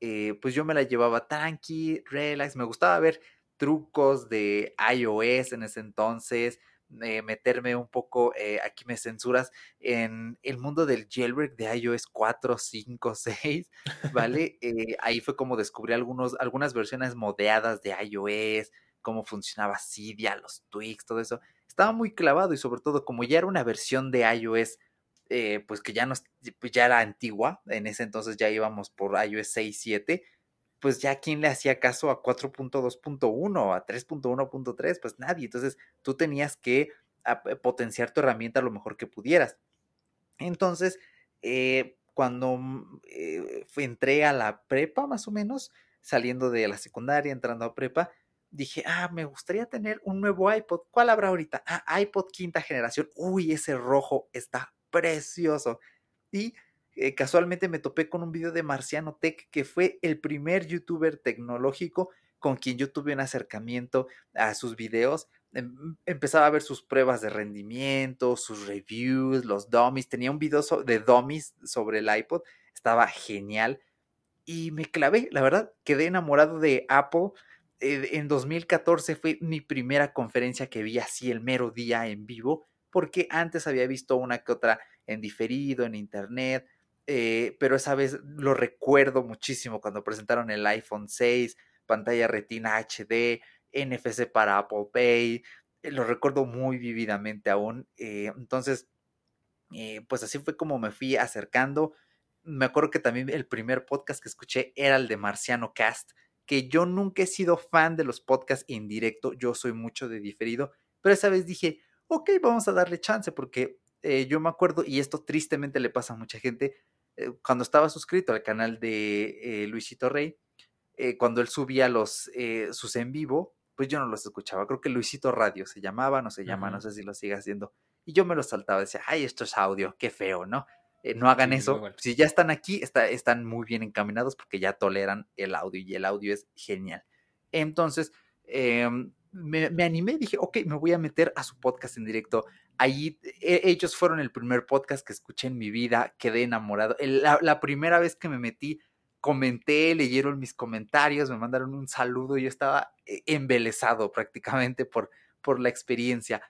eh, pues yo me la llevaba tranqui, relax, me gustaba ver trucos de iOS en ese entonces, eh, meterme un poco, eh, aquí me censuras, en el mundo del jailbreak de iOS 4, 5, 6, ¿vale? Eh, ahí fue como descubrí algunos, algunas versiones modeadas de iOS, cómo funcionaba Cydia, los tweaks, todo eso. Estaba muy clavado y sobre todo como ya era una versión de iOS, pues que ya, no, pues ya era antigua, en ese entonces ya íbamos por iOS 6, 7, pues ya quién le hacía caso a 4.2.1, a 3.1.3, pues nadie. Entonces tú tenías que eh, potenciar tu herramienta lo mejor que pudieras. Entonces, eh, cuando mm, eh, entré a la prepa, más o menos, saliendo de la secundaria, entrando a prepa, dije, ah, me gustaría tener un nuevo iPod. ¿Cuál habrá ahorita? Ah, iPod quinta generación. Uy, ese rojo está precioso. Y eh, casualmente me topé con un video de Marciano Tech, que fue el primer youtuber tecnológico con quien yo tuve un acercamiento a sus videos. Em, empezaba a ver sus pruebas de rendimiento, sus reviews, los dummies. Tenía un video de dummies sobre el iPod. Estaba genial. Y me clavé, la verdad, quedé enamorado de Apple. Eh, en 2014 fue mi primera conferencia que vi así el mero día en vivo, porque antes había visto una que otra en diferido, en internet, eh, pero esa vez lo recuerdo muchísimo cuando presentaron el iPhone 6, pantalla retina HD, NFC para Apple Pay, eh, lo recuerdo muy vividamente aún. Eh, entonces, pues así fue como me fui acercando. Me acuerdo que también el primer podcast que escuché era el de Marciano Cast, que yo nunca he sido fan de los podcasts en directo, yo soy mucho de diferido, pero esa vez dije, ok, vamos a darle chance porque yo me acuerdo, y esto tristemente le pasa a mucha gente, eh, cuando estaba suscrito al canal de eh, Luisito Rey, eh, cuando él subía los, sus en vivo, pues yo no los escuchaba. Creo que Luisito Radio se llamaba, no se llama, no sé si lo sigue haciendo. Y yo me los saltaba, decía, ay, esto es audio, qué feo, ¿no? no hagan eso. Si ya están aquí, está, están muy bien encaminados porque ya toleran el audio y el audio es genial. Entonces, em, me, me, animé dije, ok, me voy a meter a su podcast en directo Allí e, ellos fueron el primer podcast que escuché en mi vida, quedé enamorado. la, primera vez que me metí, comenté, leyeron mis comentarios, me mandaron un saludo y yo estaba eh, embelesado prácticamente por, por la experiencia.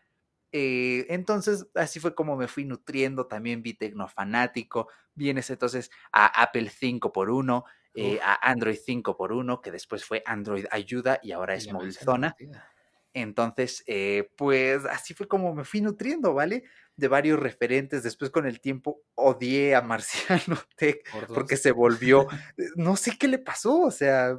Eh, entonces, así fue como me fui nutriendo. También vi Tecnofanático, vienes entonces a Apple 5 por 1 eh, a Android 5 por 1 que después fue Android Ayuda y ahora es Movilzona. Entonces, eh, pues así fue como me fui nutriendo, ¿vale? De varios referentes. Después con el tiempo odié a Marciano Tech porque se volvió, no sé qué le pasó, o sea,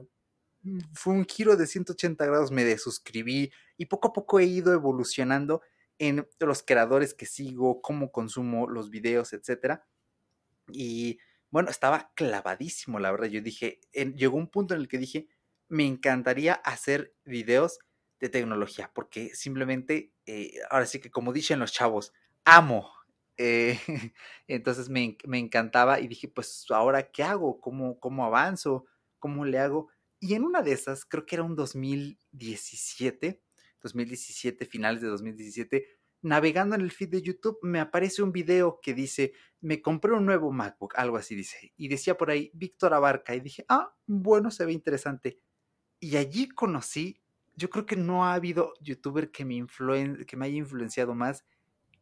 mm, fue un giro de 180 grados, me desuscribí y poco a poco he ido evolucionando en los creadores que sigo, cómo consumo los videos, etcétera. Y bueno, estaba clavadísimo, la verdad. Yo dije, llegó un punto en el que dije, me encantaría hacer videos de tecnología, porque simplemente, eh, ahora sí que como dicen los chavos, amo, Eh, entonces me, encantaba y dije, pues ahora, ¿qué hago? ¿Cómo, ¿Cómo avanzo? ¿Cómo le hago? Y en una de esas, creo que era un 2017, 2017, finales de 2017, navegando en el feed de YouTube, me aparece un video que dice, me compré un nuevo MacBook, algo así dice, y decía por ahí, Víctor Abarca, y dije, ah, bueno, se ve interesante. Y allí conocí, yo creo que no ha habido youtuber que me, que me haya influenciado más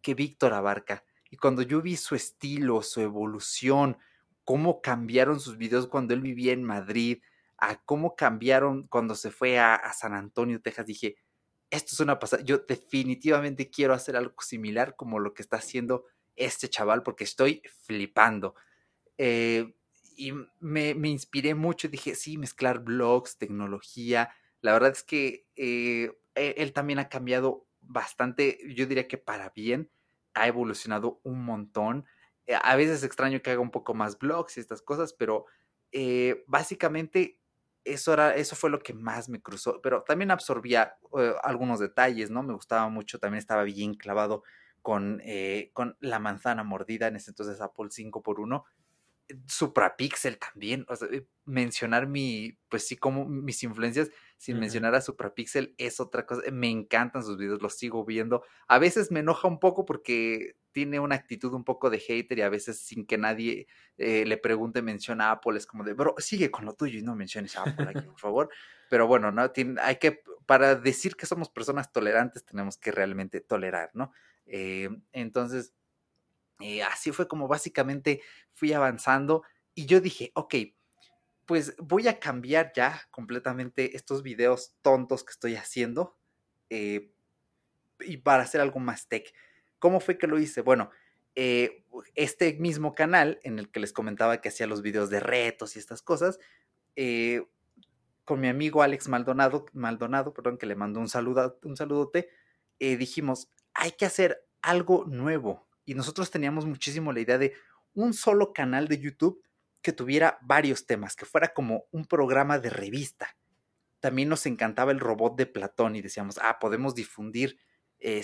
que Víctor Abarca. Y cuando yo vi su estilo, su evolución, cómo cambiaron sus videos cuando él vivía en Madrid, a cómo cambiaron cuando se fue a, San Antonio, Texas, dije, esto es una pasada. Yo definitivamente quiero hacer algo similar como lo que está haciendo este chaval porque estoy flipando. Eh, y me, inspiré mucho, dije, sí, mezclar blogs, tecnología. La verdad es que eh, e, él también ha cambiado bastante, yo diría que para bien, ha evolucionado un montón. Eh, a veces extraño que haga un poco más blogs y estas cosas, pero básicamente eso, era, eso fue lo que más me cruzó, pero también absorbía eh, algunos detalles, ¿no? Me gustaba mucho, también estaba bien clavado con, eh, con la manzana mordida, en ese entonces Apple 5 por 1 Suprapixel también, o sea, eh, mencionar mi, pues sí, como mis influencias, sin mencionar a Suprapixel es otra cosa, me encantan sus videos, los sigo viendo, a veces me enoja un poco porque tiene una actitud un poco de hater y a veces sin que nadie eh, le pregunte menciona a Apple, es como de, bro, sigue con lo tuyo y no menciones a Apple aquí, por favor, pero bueno, ¿no? Tiene, hay que, para decir que somos personas tolerantes, tenemos que realmente tolerar, ¿no? Eh, entonces, eh, así fue como básicamente fui avanzando y yo dije, ok, pues voy a cambiar ya completamente estos videos tontos que estoy haciendo eh, y para hacer algo más tech. ¿Cómo fue que lo hice? Bueno, eh, este mismo canal en el que les comentaba que hacía los videos de retos y estas cosas, con mi amigo Alex Maldonado, Maldonado, perdón, que le mandó un saludo, un saludote, dijimos, hay que hacer algo nuevo, y nosotros teníamos muchísimo la idea de un solo canal de YouTube que tuviera varios temas, que fuera como un programa de revista. También nos encantaba el robot de Platón y decíamos, ah, podemos difundir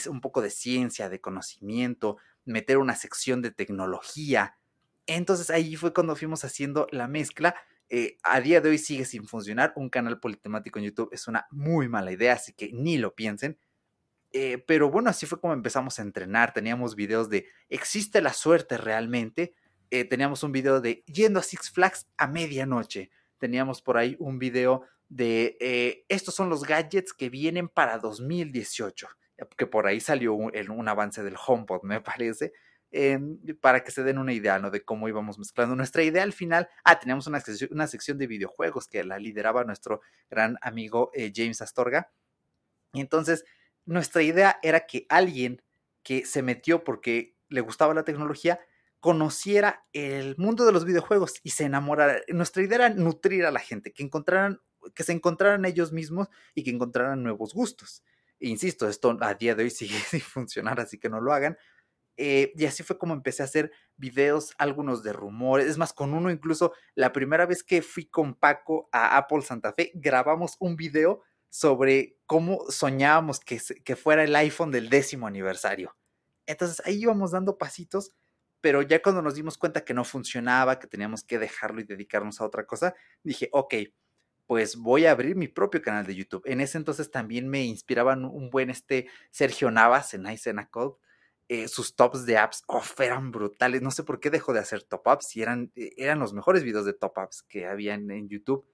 un poco de ciencia, de conocimiento, meter una sección de tecnología. Entonces ahí fue cuando fuimos haciendo la mezcla. Eh, a día de hoy sigue sin funcionar. Un canal politemático en YouTube es una muy mala idea, así que ni lo piensen. Eh, pero bueno, así fue como empezamos a entrenar. Teníamos videos de ¿existe la suerte realmente? Eh, teníamos un video de yendo a Six Flags a medianoche. Teníamos por ahí un video de eh, estos son los gadgets que vienen para 2018. Que por ahí salió un, avance del HomePod, me parece. para que se den una idea ¿no? de cómo íbamos mezclando. Nuestra idea al final, ah, teníamos una sección, una sección de videojuegos que la lideraba nuestro gran amigo James Astorga. Y entonces nuestra idea era que alguien que se metió porque le gustaba la tecnología conociera el mundo de los videojuegos y se enamorara. Nuestra idea era nutrir a la gente, que encontraran, que se encontraran ellos mismos y que encontraran nuevos gustos. E insisto, esto a día de hoy sigue sin funcionar, así que no lo hagan. Eh, y así fue como empecé a hacer videos, algunos de rumores. Es más, con uno incluso, la primera vez que fui con Paco a Apple Santa Fe, grabamos un video sobre cómo soñábamos que, que fuera el iPhone del décimo aniversario. Entonces ahí íbamos dando pasitos, pero ya cuando nos dimos cuenta que no funcionaba, que teníamos que dejarlo y dedicarnos a otra cosa, dije, ok, pues voy a abrir mi propio canal de YouTube. En ese entonces también me inspiraban un buen este Sergio Navas en Isena Code. Eh, sus tops de apps eran brutales. No sé por qué dejó de hacer top ups y eran, eh, eran los mejores videos de top ups que había en YouTube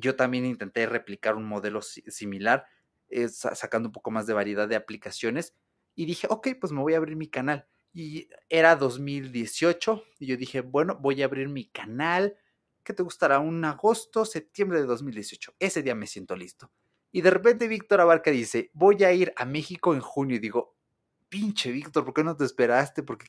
yo también intenté replicar un modelo similar, eh, sacando un poco más de variedad de aplicaciones. Y dije, ok, pues me voy a abrir mi canal. Y era 2018. Y yo dije, bueno, voy a abrir mi canal. ¿Qué te gustará? Un agosto, septiembre de 2018. Ese día me siento listo. Y de repente Víctor Abarca dice, voy a ir a México en junio. Y digo, pinche Víctor, ¿por qué no te esperaste? Porque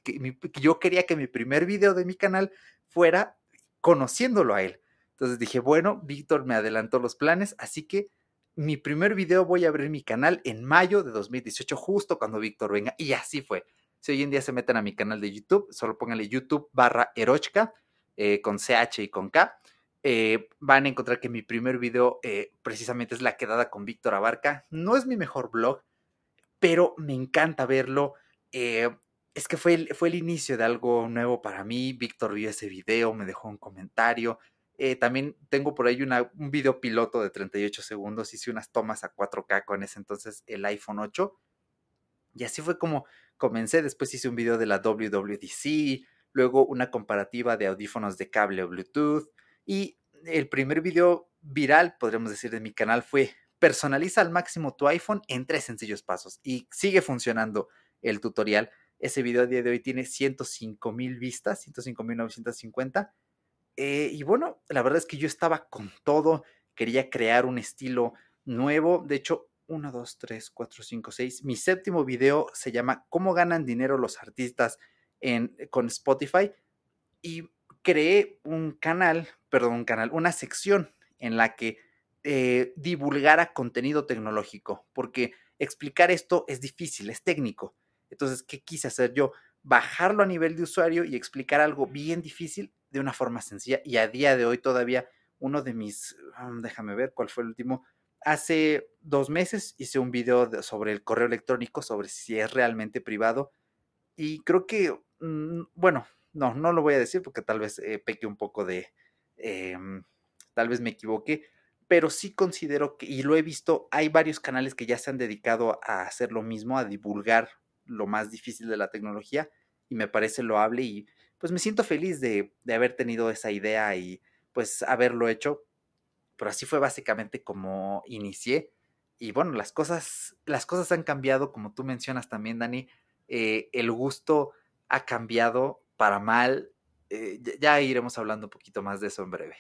yo quería que mi primer video de mi canal fuera conociéndolo a él. Entonces dije, bueno, Víctor me adelantó los planes, así que mi primer video voy a abrir mi canal en mayo de 2018, justo cuando Víctor venga. Y así fue. Si hoy en día se meten a mi canal de YouTube, solo pónganle YouTube barra Erochka, eh, con CH y con K. Eh, van a encontrar que mi primer video eh, precisamente es la quedada con Víctor Abarca. No es mi mejor blog, pero me encanta verlo. es que fue el, fue el inicio de algo nuevo para mí. Víctor vio ese video, me dejó un comentario. Eh, también tengo por ahí un video piloto de 38 segundos. Hice unas tomas a 4K con ese entonces el iPhone 8. Y así fue como comencé. Después hice un video de la WWDC, luego una comparativa de audífonos de cable o Bluetooth. Y el primer video viral, podríamos decir, de mi canal fue personaliza al máximo tu iPhone en tres sencillos pasos. Y sigue funcionando el tutorial. Ese video a día de hoy tiene 105 mil vistas, 105 mil 950. Eh, y bueno, la verdad es que yo estaba con todo, quería crear un estilo nuevo. De hecho, 1, 2, 3, 4, 5, 6. Mi séptimo video se llama ¿Cómo ganan dinero los artistas en, con Spotify? Y creé un canal, perdón, un canal, una sección en la que eh, divulgara contenido tecnológico, porque explicar esto es difícil, es técnico. Entonces, ¿qué quise hacer yo? Bajarlo a nivel de usuario y explicar algo bien difícil de una forma sencilla. Y a día de hoy todavía uno de mis, um, déjame ver cuál fue el último, hace dos meses hice un video sobre el correo electrónico, sobre si es realmente privado. Y creo que, mm, bueno, no, no lo voy a decir porque tal vez eh, peque un poco de, em, tal vez me equivoqué, pero sí considero que, y lo he visto, hay varios canales que ya se han dedicado a hacer lo mismo, a divulgar lo más difícil de la tecnología y me parece loable y pues me siento feliz de, haber tenido esa idea y pues haberlo hecho. Pero así fue básicamente como inicié. Y bueno, las cosas, las cosas han cambiado, como tú mencionas también, Dani. Eh, el gusto ha cambiado para mal. Eh, ya iremos hablando un poquito más de eso en breve.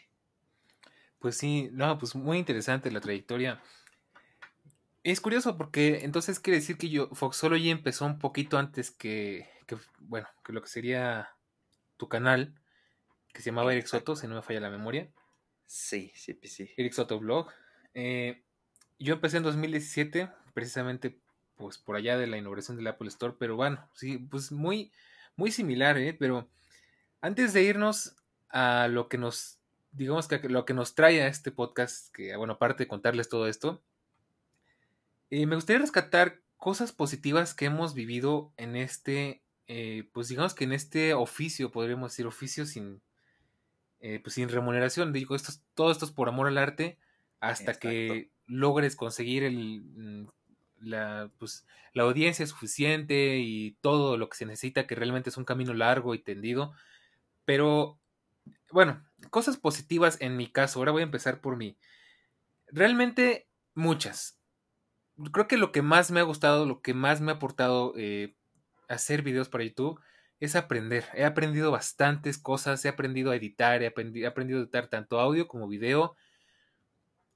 Pues sí, no, pues muy interesante la trayectoria. Es curioso porque entonces quiere decir que yo Foxology empezó un poquito antes que, que bueno, que lo que sería tu canal, que se llamaba Eric Soto, si no me falla la memoria. Sí, sí, sí. Eric Soto Blog. Eh, yo empecé en 2017, precisamente pues por allá de la inauguración del Apple Store, pero bueno, sí, pues muy, muy similar, ¿eh? Pero antes de irnos a lo que nos, digamos que lo que nos trae a este podcast, que bueno, aparte de contarles todo esto, eh, me gustaría rescatar cosas positivas que hemos vivido en este, eh, pues digamos que en este oficio, podríamos decir oficio sin, eh, pues sin remuneración. Digo, esto todo esto es por amor al arte hasta que logres conseguir el, mm, la, pues, la audiencia suficiente y todo lo que se necesita, que realmente es un camino largo y tendido. Pero, bueno, cosas positivas en mi caso. Ahora voy a empezar por mí. Realmente muchas creo que lo que más me ha gustado, lo que más me ha aportado eh, hacer videos para YouTube es aprender. He aprendido bastantes cosas, he aprendido a editar, he, aprendido a editar tanto audio como video.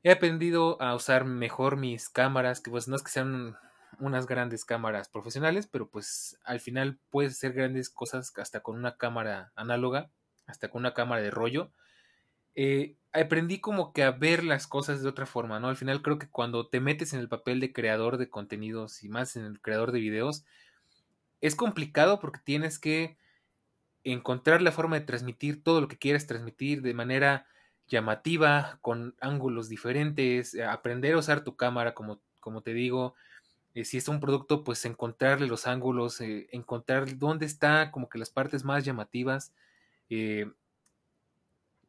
He aprendido a usar mejor mis cámaras, que pues no es que sean unas grandes cámaras profesionales, pero pues al final puedes hacer grandes cosas hasta con una cámara análoga, hasta con una cámara de rollo. Eh, aprendí como que a ver las cosas de otra forma, ¿no? Al final creo que cuando te metes en el papel de creador de contenidos y más en el creador de videos, es complicado porque tienes que encontrar la forma de transmitir todo lo que quieres transmitir de manera llamativa, con ángulos diferentes, eh, aprender a usar tu cámara, como, como te digo, eh, si es un producto, pues encontrarle los ángulos, encontrar dónde está como que las partes más llamativas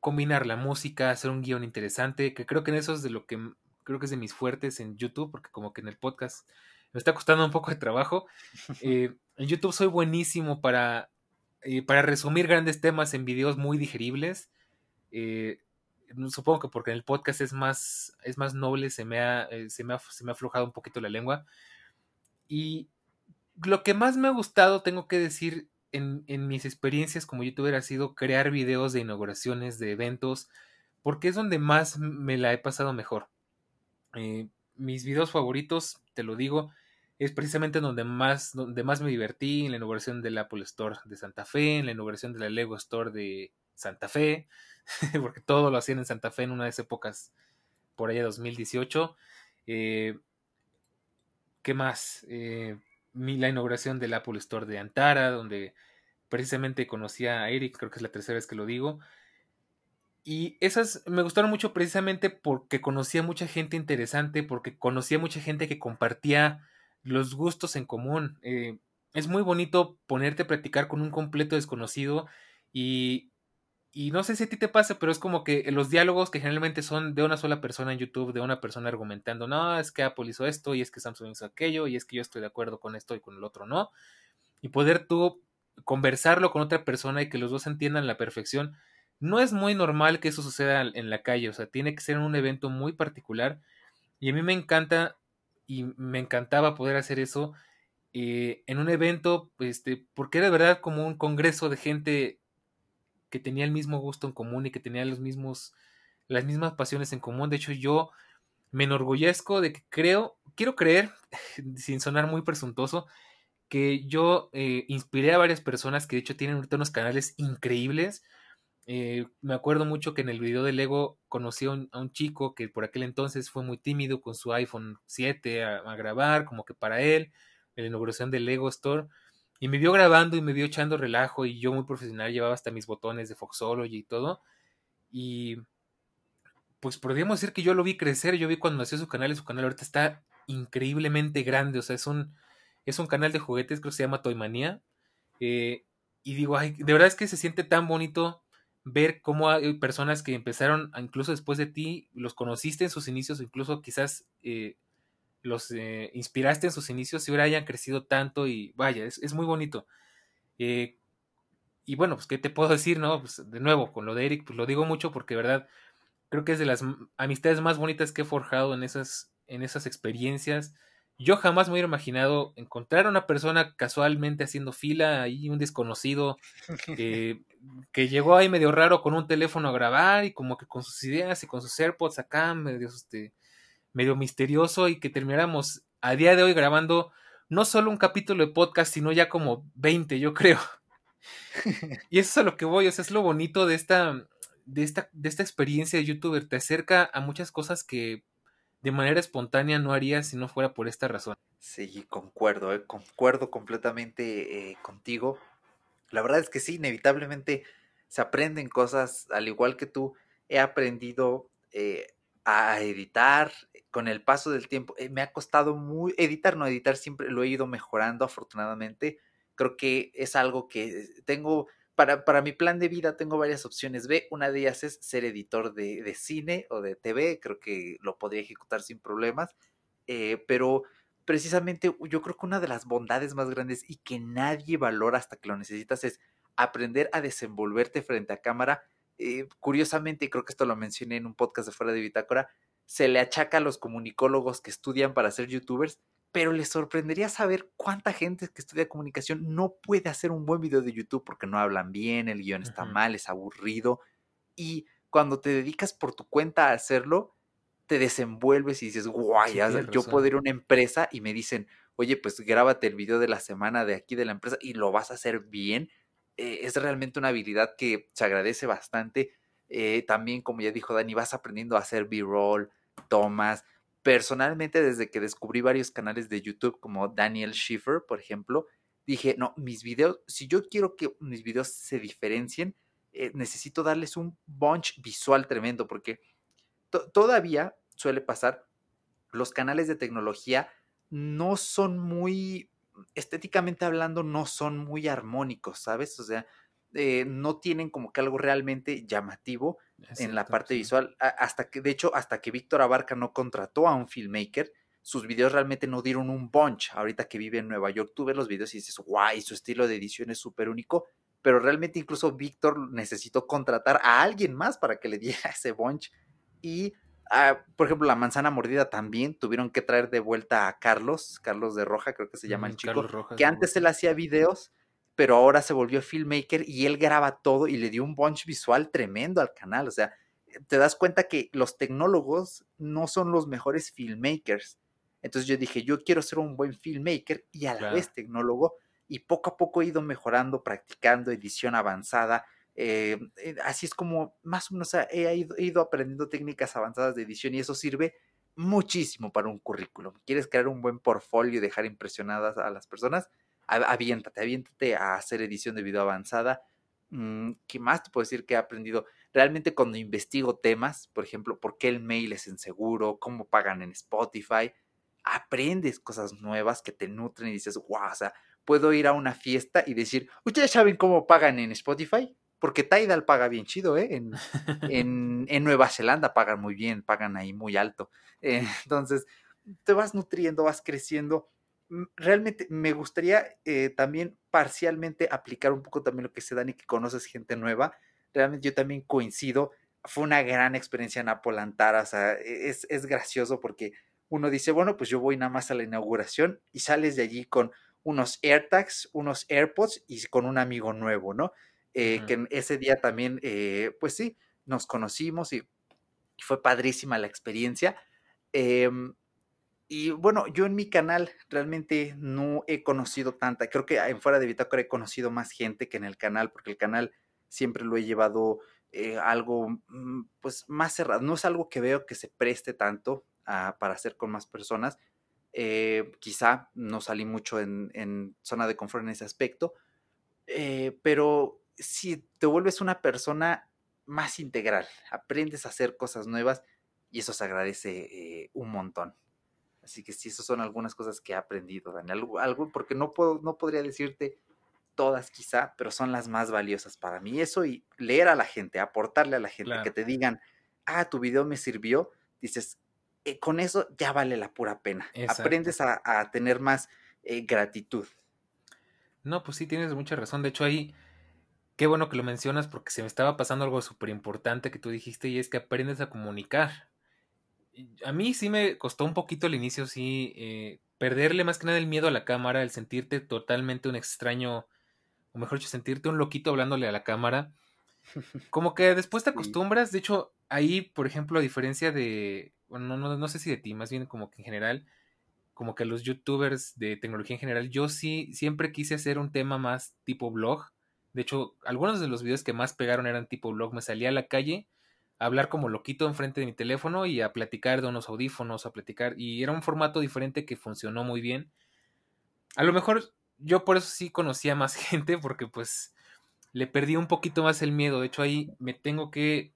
combinar la música, hacer un guion interesante, que creo que en eso es de lo que creo que es de mis fuertes en YouTube, porque como que en el podcast me está costando un poco de trabajo. Eh, en YouTube soy buenísimo para, eh, para resumir grandes temas en videos muy digeribles. Eh, supongo que porque en el podcast es más, es más noble, se me, ha, se, me ha, se me ha aflojado un poquito la lengua. Y lo que más me ha gustado, tengo que decir, en, mis experiencias como youtuber ha sido crear videos de inauguraciones, de eventos, porque es donde más me la he pasado mejor. Eh, mis videos favoritos, te lo digo, es precisamente donde más, donde más me divertí, en la inauguración del Apple Store de Santa Fe, en la inauguración de la Lego Store de Santa Fe, porque todo lo hacían en Santa Fe en una de esas épocas, por allá 2018. Eh, ¿Qué más? Eh, la inauguración del Apple Store de Antara, donde precisamente conocí a Eric, creo que es la tercera vez que lo digo. Y esas me gustaron mucho precisamente porque conocía mucha gente interesante, porque conocía mucha gente que compartía los gustos en común. Eh, es muy bonito ponerte a practicar con un completo desconocido y, y no sé si a ti te pasa, pero es como que los diálogos que generalmente son de una sola persona en YouTube, de una persona argumentando, no, es que Apple hizo esto y es que Samsung hizo aquello y es que yo estoy de acuerdo con esto y con el otro no. Y poder tú conversarlo con otra persona y que los dos entiendan la perfección. No es muy normal que eso suceda en la calle, o sea, tiene que ser un evento muy particular. Y a mí me encanta y me encantaba poder hacer eso eh, en un evento, este, porque era de verdad como un congreso de gente que tenía el mismo gusto en común y que tenía los mismos, las mismas pasiones en común. De hecho, yo me enorgullezco de que creo, quiero creer, sin sonar muy presuntuoso, que yo eh, inspiré a varias personas que de hecho tienen ahorita unos canales increíbles. Eh, me acuerdo mucho que en el video de Lego conocí a un, chico que por aquel entonces fue muy tímido con su iPhone 7 a, grabar, como que para él, en la inauguración del Lego Store. Y me vio grabando y me vio echando relajo y yo muy profesional llevaba hasta mis botones de Foxology y todo. Y pues podríamos decir que yo lo vi crecer, yo vi cuando nació su canal y su canal ahorita está increíblemente grande, o sea, es un, es un canal de juguetes, creo que se llama Toymanía. Eh, y digo, de verdad es que se siente tan bonito ver cómo hay personas que empezaron, incluso después de ti, los conociste en sus inicios, incluso quizás eh, los eh, inspiraste en sus inicios y ahora hayan crecido tanto y vaya, es, muy bonito. y bueno, pues, ¿qué te puedo decir, no? Pues, de nuevo, con lo de Eric, pues lo digo mucho porque, de verdad, creo que es de las amistades más bonitas que he forjado en esas, en esas experiencias. Yo jamás me hubiera imaginado encontrar a una persona casualmente haciendo fila, ahí un desconocido que, llegó ahí medio raro con un teléfono a grabar y como que con sus ideas y con sus AirPods acá, medio, este, medio misterioso y que termináramos a día de hoy grabando no solo un capítulo de podcast, sino ya como 20, yo creo. y eso es a lo que voy, o sea, es lo bonito de esta, de esta, de esta experiencia de youtuber, te acerca a muchas cosas que de manera espontánea no haría si no fuera por esta razón. Sí, concuerdo, eh, concuerdo completamente eh, contigo. La verdad es que sí, inevitablemente se aprenden cosas, al igual que tú, he aprendido eh, a editar con el paso del tiempo. me ha costado muy, editar, no editar, siempre lo he ido mejorando afortunadamente. Creo que es algo que tengo para, mi plan de vida tengo varias opciones B. Una de ellas es ser editor de, cine o de TV. Creo que lo podría ejecutar sin problemas. Eh, pero precisamente yo creo que una de las bondades más grandes y que nadie valora hasta que lo necesitas es aprender a desenvolverte frente a cámara. Eh, curiosamente, creo que esto lo mencioné en un podcast de fuera de Bitácora, se le achaca a los comunicólogos que estudian para ser youtubers pero les sorprendería saber cuánta gente que estudia comunicación no puede hacer un buen video de YouTube porque no hablan bien, el guion está mal, es aburrido. Y cuando te dedicas por tu cuenta a hacerlo, te desenvuelves y dices, guay, yo puedo ir a una empresa y me dicen, oye, pues grábate el video de la semana de aquí de la empresa y lo vas a hacer bien. Eh, es realmente una habilidad que se agradece bastante. Eh, también, como ya dijo Dani, vas aprendiendo a hacer B-roll, tomas, personalmente desde que descubrí varios canales de YouTube como Daniel Schiffer, por ejemplo, dije, no, mis videos, si yo quiero que mis videos se diferencien, eh, necesito darles un bunch visual tremendo porque todavía suele pasar, los canales de tecnología no son muy, estéticamente hablando, no son muy armónicos, ¿sabes? O sea, eh, no tienen como que algo realmente llamativo en la parte visual. Hasta que, de hecho, hasta que Víctor Abarca no contrató a un filmmaker, sus videos realmente no dieron un bunch. Ahorita que vive en Nueva York, tú ves los videos y dices, guay, su estilo de edición es súper único. Pero realmente incluso Víctor necesitó contratar a alguien más para que le diera ese bunch. Y, ah, por ejemplo, La Manzana Mordida también tuvieron que traer de vuelta a Carlos, Carlos de Roja, creo que se llama el mm, chico, que antes él hacía videos pero ahora se volvió filmmaker y él graba todo y le dio un bunch visual tremendo al canal. O sea, te das cuenta que los tecnólogos no son los mejores filmmakers. Entonces yo dije, yo quiero ser un buen filmmaker y a la vez tecnólogo. Y poco a poco he ido mejorando, practicando edición avanzada. Eh, eh, así es como más o menos he ido, he ido aprendiendo técnicas avanzadas de edición y eso sirve muchísimo para un currículum. ¿Quieres crear un buen portfolio y dejar impresionadas a las personas? aviéntate, aviéntate a hacer edición de video avanzada. Mm, ¿Qué más te puedo decir que he aprendido? Realmente cuando investigo temas, por ejemplo, por qué el mail es inseguro, cómo pagan en Spotify, aprendes cosas nuevas que te nutren y dices, wow, o sea, puedo ir a una fiesta y decir, ¿ustedes saben cómo pagan en Spotify? Porque Tidal paga bien chido, ¿eh? En, en, Nueva Zelanda pagan muy bien, pagan ahí muy alto. Eh, entonces, te vas nutriendo, vas creciendo. Mm, realmente me gustaría eh, también parcialmente aplicar un poco también lo que se dan y que conoces gente nueva. Realmente yo también coincido. Fue una gran experiencia en Apolantara. O sea, e, es, es gracioso porque uno dice, bueno, pues yo voy nada más a la inauguración y sales de allí con unos AirTags, unos AirPods y con un amigo nuevo, ¿no? Eh, que ese día también, eh, pues sí, nos conocimos y, fue padrísima la experiencia. Em, y bueno, yo en mi canal realmente no he conocido tanta, creo que en fuera de Bitácora he conocido más gente que en el canal, porque el canal siempre lo he llevado eh, algo mm, pues más cerrado, no es algo que veo que se preste tanto para hacer con más personas, quizá no salí mucho en, zona de confort en ese aspecto, pero si te vuelves una persona más integral, aprendes a hacer cosas nuevas y eso se agradece eh, un montón. Así que sí, esas son algunas cosas que he aprendido, Daniel. Algo, porque no, puedo, no podría decirte todas quizá, pero son las más valiosas para mí. Eso y leer a la gente, aportarle a la gente, que te digan, ah, tu video me sirvió, dices, eh, con eso ya vale la pura pena. Aprendes a, tener más eh, gratitud. No, pues sí, tienes mucha razón. De hecho, ahí Qué bueno que lo mencionas porque se me estaba pasando algo súper importante que tú dijiste y es que aprendes a comunicar. A mí sí me costó un poquito al inicio, sí, eh, perderle más que nada el miedo a la cámara, el sentirte totalmente un extraño, o mejor dicho, sentirte un loquito hablándole a la cámara. Como que después te acostumbras, de hecho, ahí, por ejemplo, a diferencia de, bueno, no, no sé si de ti, más bien como que en general, como que los youtubers de tecnología en general, yo sí siempre quise hacer un tema más tipo blog de hecho, algunos de los videos que más pegaron eran tipo blog. Me salía a la calle a hablar como loquito enfrente de mi teléfono y a platicar de unos audífonos, a platicar. Y era un formato diferente que funcionó muy bien. A lo mejor yo por eso sí conocía más gente porque pues le perdí un poquito más el miedo. De hecho ahí me tengo que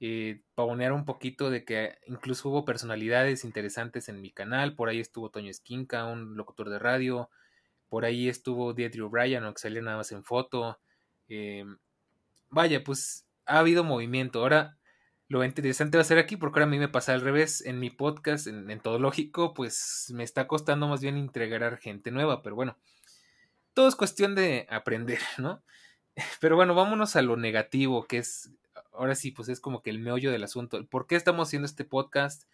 eh, pavonear un poquito de que incluso hubo personalidades interesantes en mi canal. Por ahí estuvo Toño Esquinca, un locutor de radio. Por ahí estuvo Dietrich O'Brien, aunque salía nada más en foto. Eh, vaya, pues ha habido movimiento. Ahora, lo interesante va a ser aquí, porque ahora a mí me pasa al revés. En mi podcast, en, Todo Lógico, pues me está costando más bien integrar gente nueva, pero bueno, todo es cuestión de aprender, ¿no? Pero bueno, vámonos a lo negativo, que es, ahora sí, pues es como que el meollo del asunto. ¿Por qué estamos haciendo este podcast?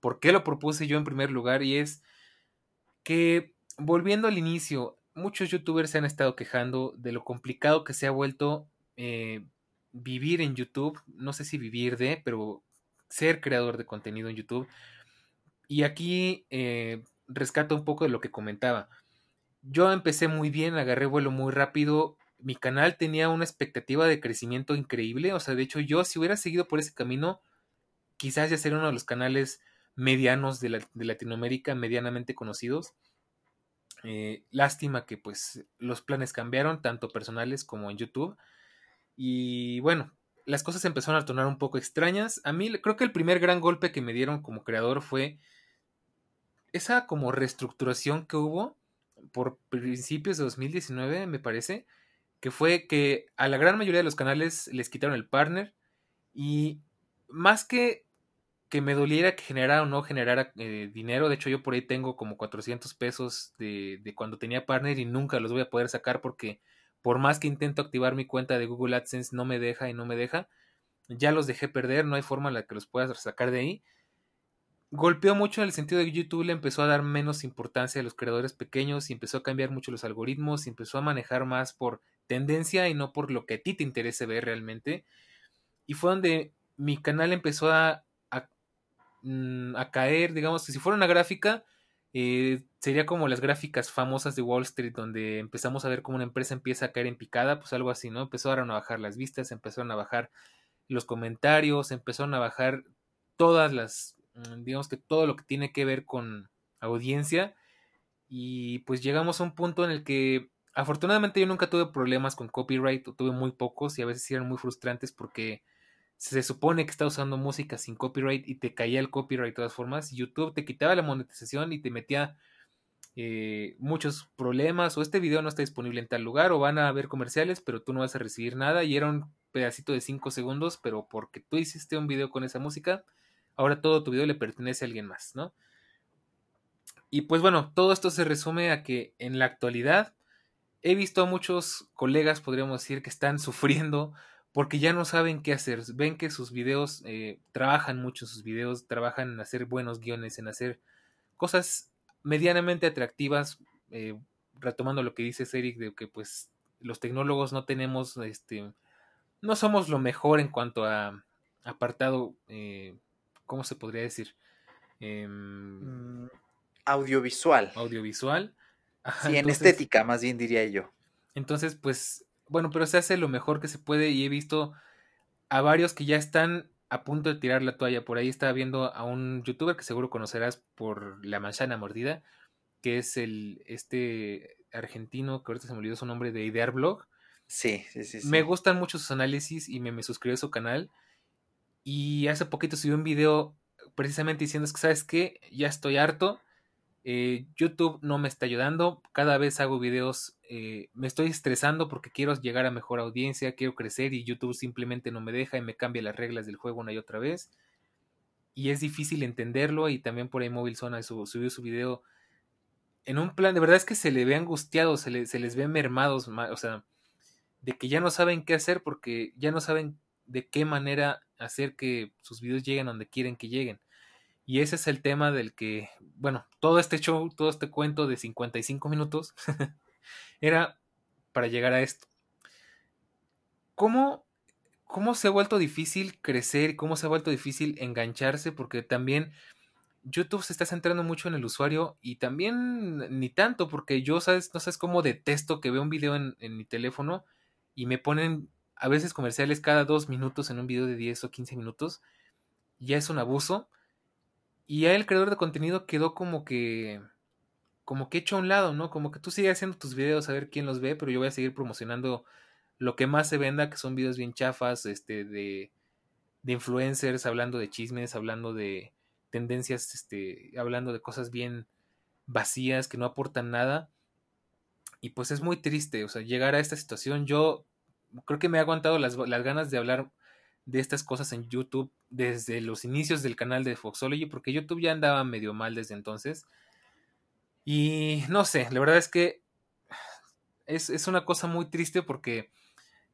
¿Por qué lo propuse yo en primer lugar? Y es que volviendo al inicio, muchos youtubers se han estado quejando de lo complicado que se ha vuelto eh, vivir en YouTube. No sé si vivir de, pero ser creador de contenido en YouTube. Y aquí eh, rescato un poco de lo que comentaba. Yo empecé muy bien, agarré vuelo muy rápido. Mi canal tenía una expectativa de crecimiento increíble. O sea, de hecho, yo si hubiera seguido por ese camino, quizás ya sería uno de los canales medianos de Latinoamérica, medianamente conocidos. Eh, lástima que pues los planes cambiaron, tanto personales como en YouTube. Y bueno, las cosas empezaron a tornar un poco extrañas. A mí creo que el primer gran golpe que me dieron como creador fue esa como reestructuración que hubo por principios de 2019, me parece, que fue que a la gran mayoría de los canales les quitaron el partner y más que que me doliera que generara o no generara eh, dinero. De hecho, yo por ahí tengo como 400 pesos de, de, cuando tenía partner y nunca los voy a poder sacar porque por más que intento activar mi cuenta de Google AdSense no me deja y no me deja. Ya los dejé perder, no hay forma en la que los puedas sacar de ahí. Golpeó mucho en el sentido de que YouTube le empezó a dar menos importancia a los creadores pequeños y empezó a cambiar mucho los algoritmos y empezó a manejar más por tendencia y no por lo que a ti te interese ver realmente. Y fue donde mi canal empezó a Mm, a caer, digamos que si fuera una gráfica, eh, sería como las gráficas famosas de Wall Street, donde empezamos a ver cómo una empresa empieza a caer en picada, pues algo así, ¿no? Empezaron a bajar las vistas, empezaron a bajar los comentarios, empezaron a bajar todas las, mm, digamos que todo lo que tiene que ver con audiencia, y pues llegamos a un punto en el que afortunadamente yo nunca tuve problemas con copyright, tuve muy pocos y a veces eran muy frustrantes porque se supone que está usando música sin copyright y te caía el copyright de todas formas. YouTube te quitaba la monetización y te metía eh, muchos problemas o este video no está disponible en tal lugar o van a haber comerciales pero tú no vas a recibir nada y era un pedacito de 5 segundos pero porque tú hiciste un video con esa música ahora todo tu video le pertenece a alguien más, ¿no? Y pues bueno, todo esto se resume a que en la actualidad he visto a muchos colegas, podríamos decir, que están sufriendo porque ya no saben qué hacer. Ven que sus videos, eh, trabajan mucho sus videos, trabajan en hacer buenos guiones, en hacer cosas medianamente atractivas, eh, retomando lo que dice Eric, de que pues los tecnólogos no tenemos, este, no somos lo mejor en cuanto a apartado, eh, ¿cómo se podría decir? Em, mm, audiovisual. Audiovisual. sí, en estética, más bien diría yo. Entonces, pues bueno, pero se hace lo mejor que se puede y he visto a varios que ya están a punto de tirar la toalla. Por ahí estaba viendo a un youtuber que seguro conocerás por La Manzana Mordida, que es el este argentino, que ahorita se me olvidó su nombre, de Idear Blog. Sí, sí, sí, Me gustan mucho sus análisis y me, me suscribí a su canal. Y hace poquito subió un video precisamente diciendo es que, ¿sabes qué? Ya estoy harto eh, YouTube no me está ayudando. Cada vez hago videos, eh, me estoy estresando porque quiero llegar a mejor audiencia, quiero crecer y YouTube simplemente no me deja y me cambia las reglas del juego una y otra vez. Y es difícil entenderlo y también por ahí Móvil Zona subió su video en un plan, de verdad es que se le ve angustiado, se, se les ve mermados, o sea, de que ya no saben qué hacer porque ya no saben de qué manera hacer que sus videos lleguen donde quieren que lleguen. Y ese es el tema del que, bueno, todo este show, todo este cuento de 55 minutos era para llegar a esto. ¿Cómo, ¿Cómo se ha vuelto difícil crecer? ¿Cómo se ha vuelto difícil engancharse? Porque también YouTube se está centrando mucho en el usuario y también ni tanto, porque yo, ¿sabes? No sabes cómo detesto que veo un video en, en mi teléfono y me ponen a veces comerciales cada dos minutos en un video de 10 o 15 minutos. Ya es un abuso y ya el creador de contenido quedó como que como que hecho a un lado, ¿no? Como que tú sigues haciendo tus videos a ver quién los ve, pero yo voy a seguir promocionando lo que más se venda, que son videos bien chafas, este, de, de influencers, hablando de chismes, hablando de tendencias, este, hablando de cosas bien vacías, que no aportan nada. Y pues es muy triste, o sea, llegar a esta situación. Yo creo que me he aguantado las, las ganas de hablar de estas cosas en YouTube desde los inicios del canal de Foxology, porque YouTube ya andaba medio mal desde entonces. Y no sé, la verdad es que es, una cosa muy triste porque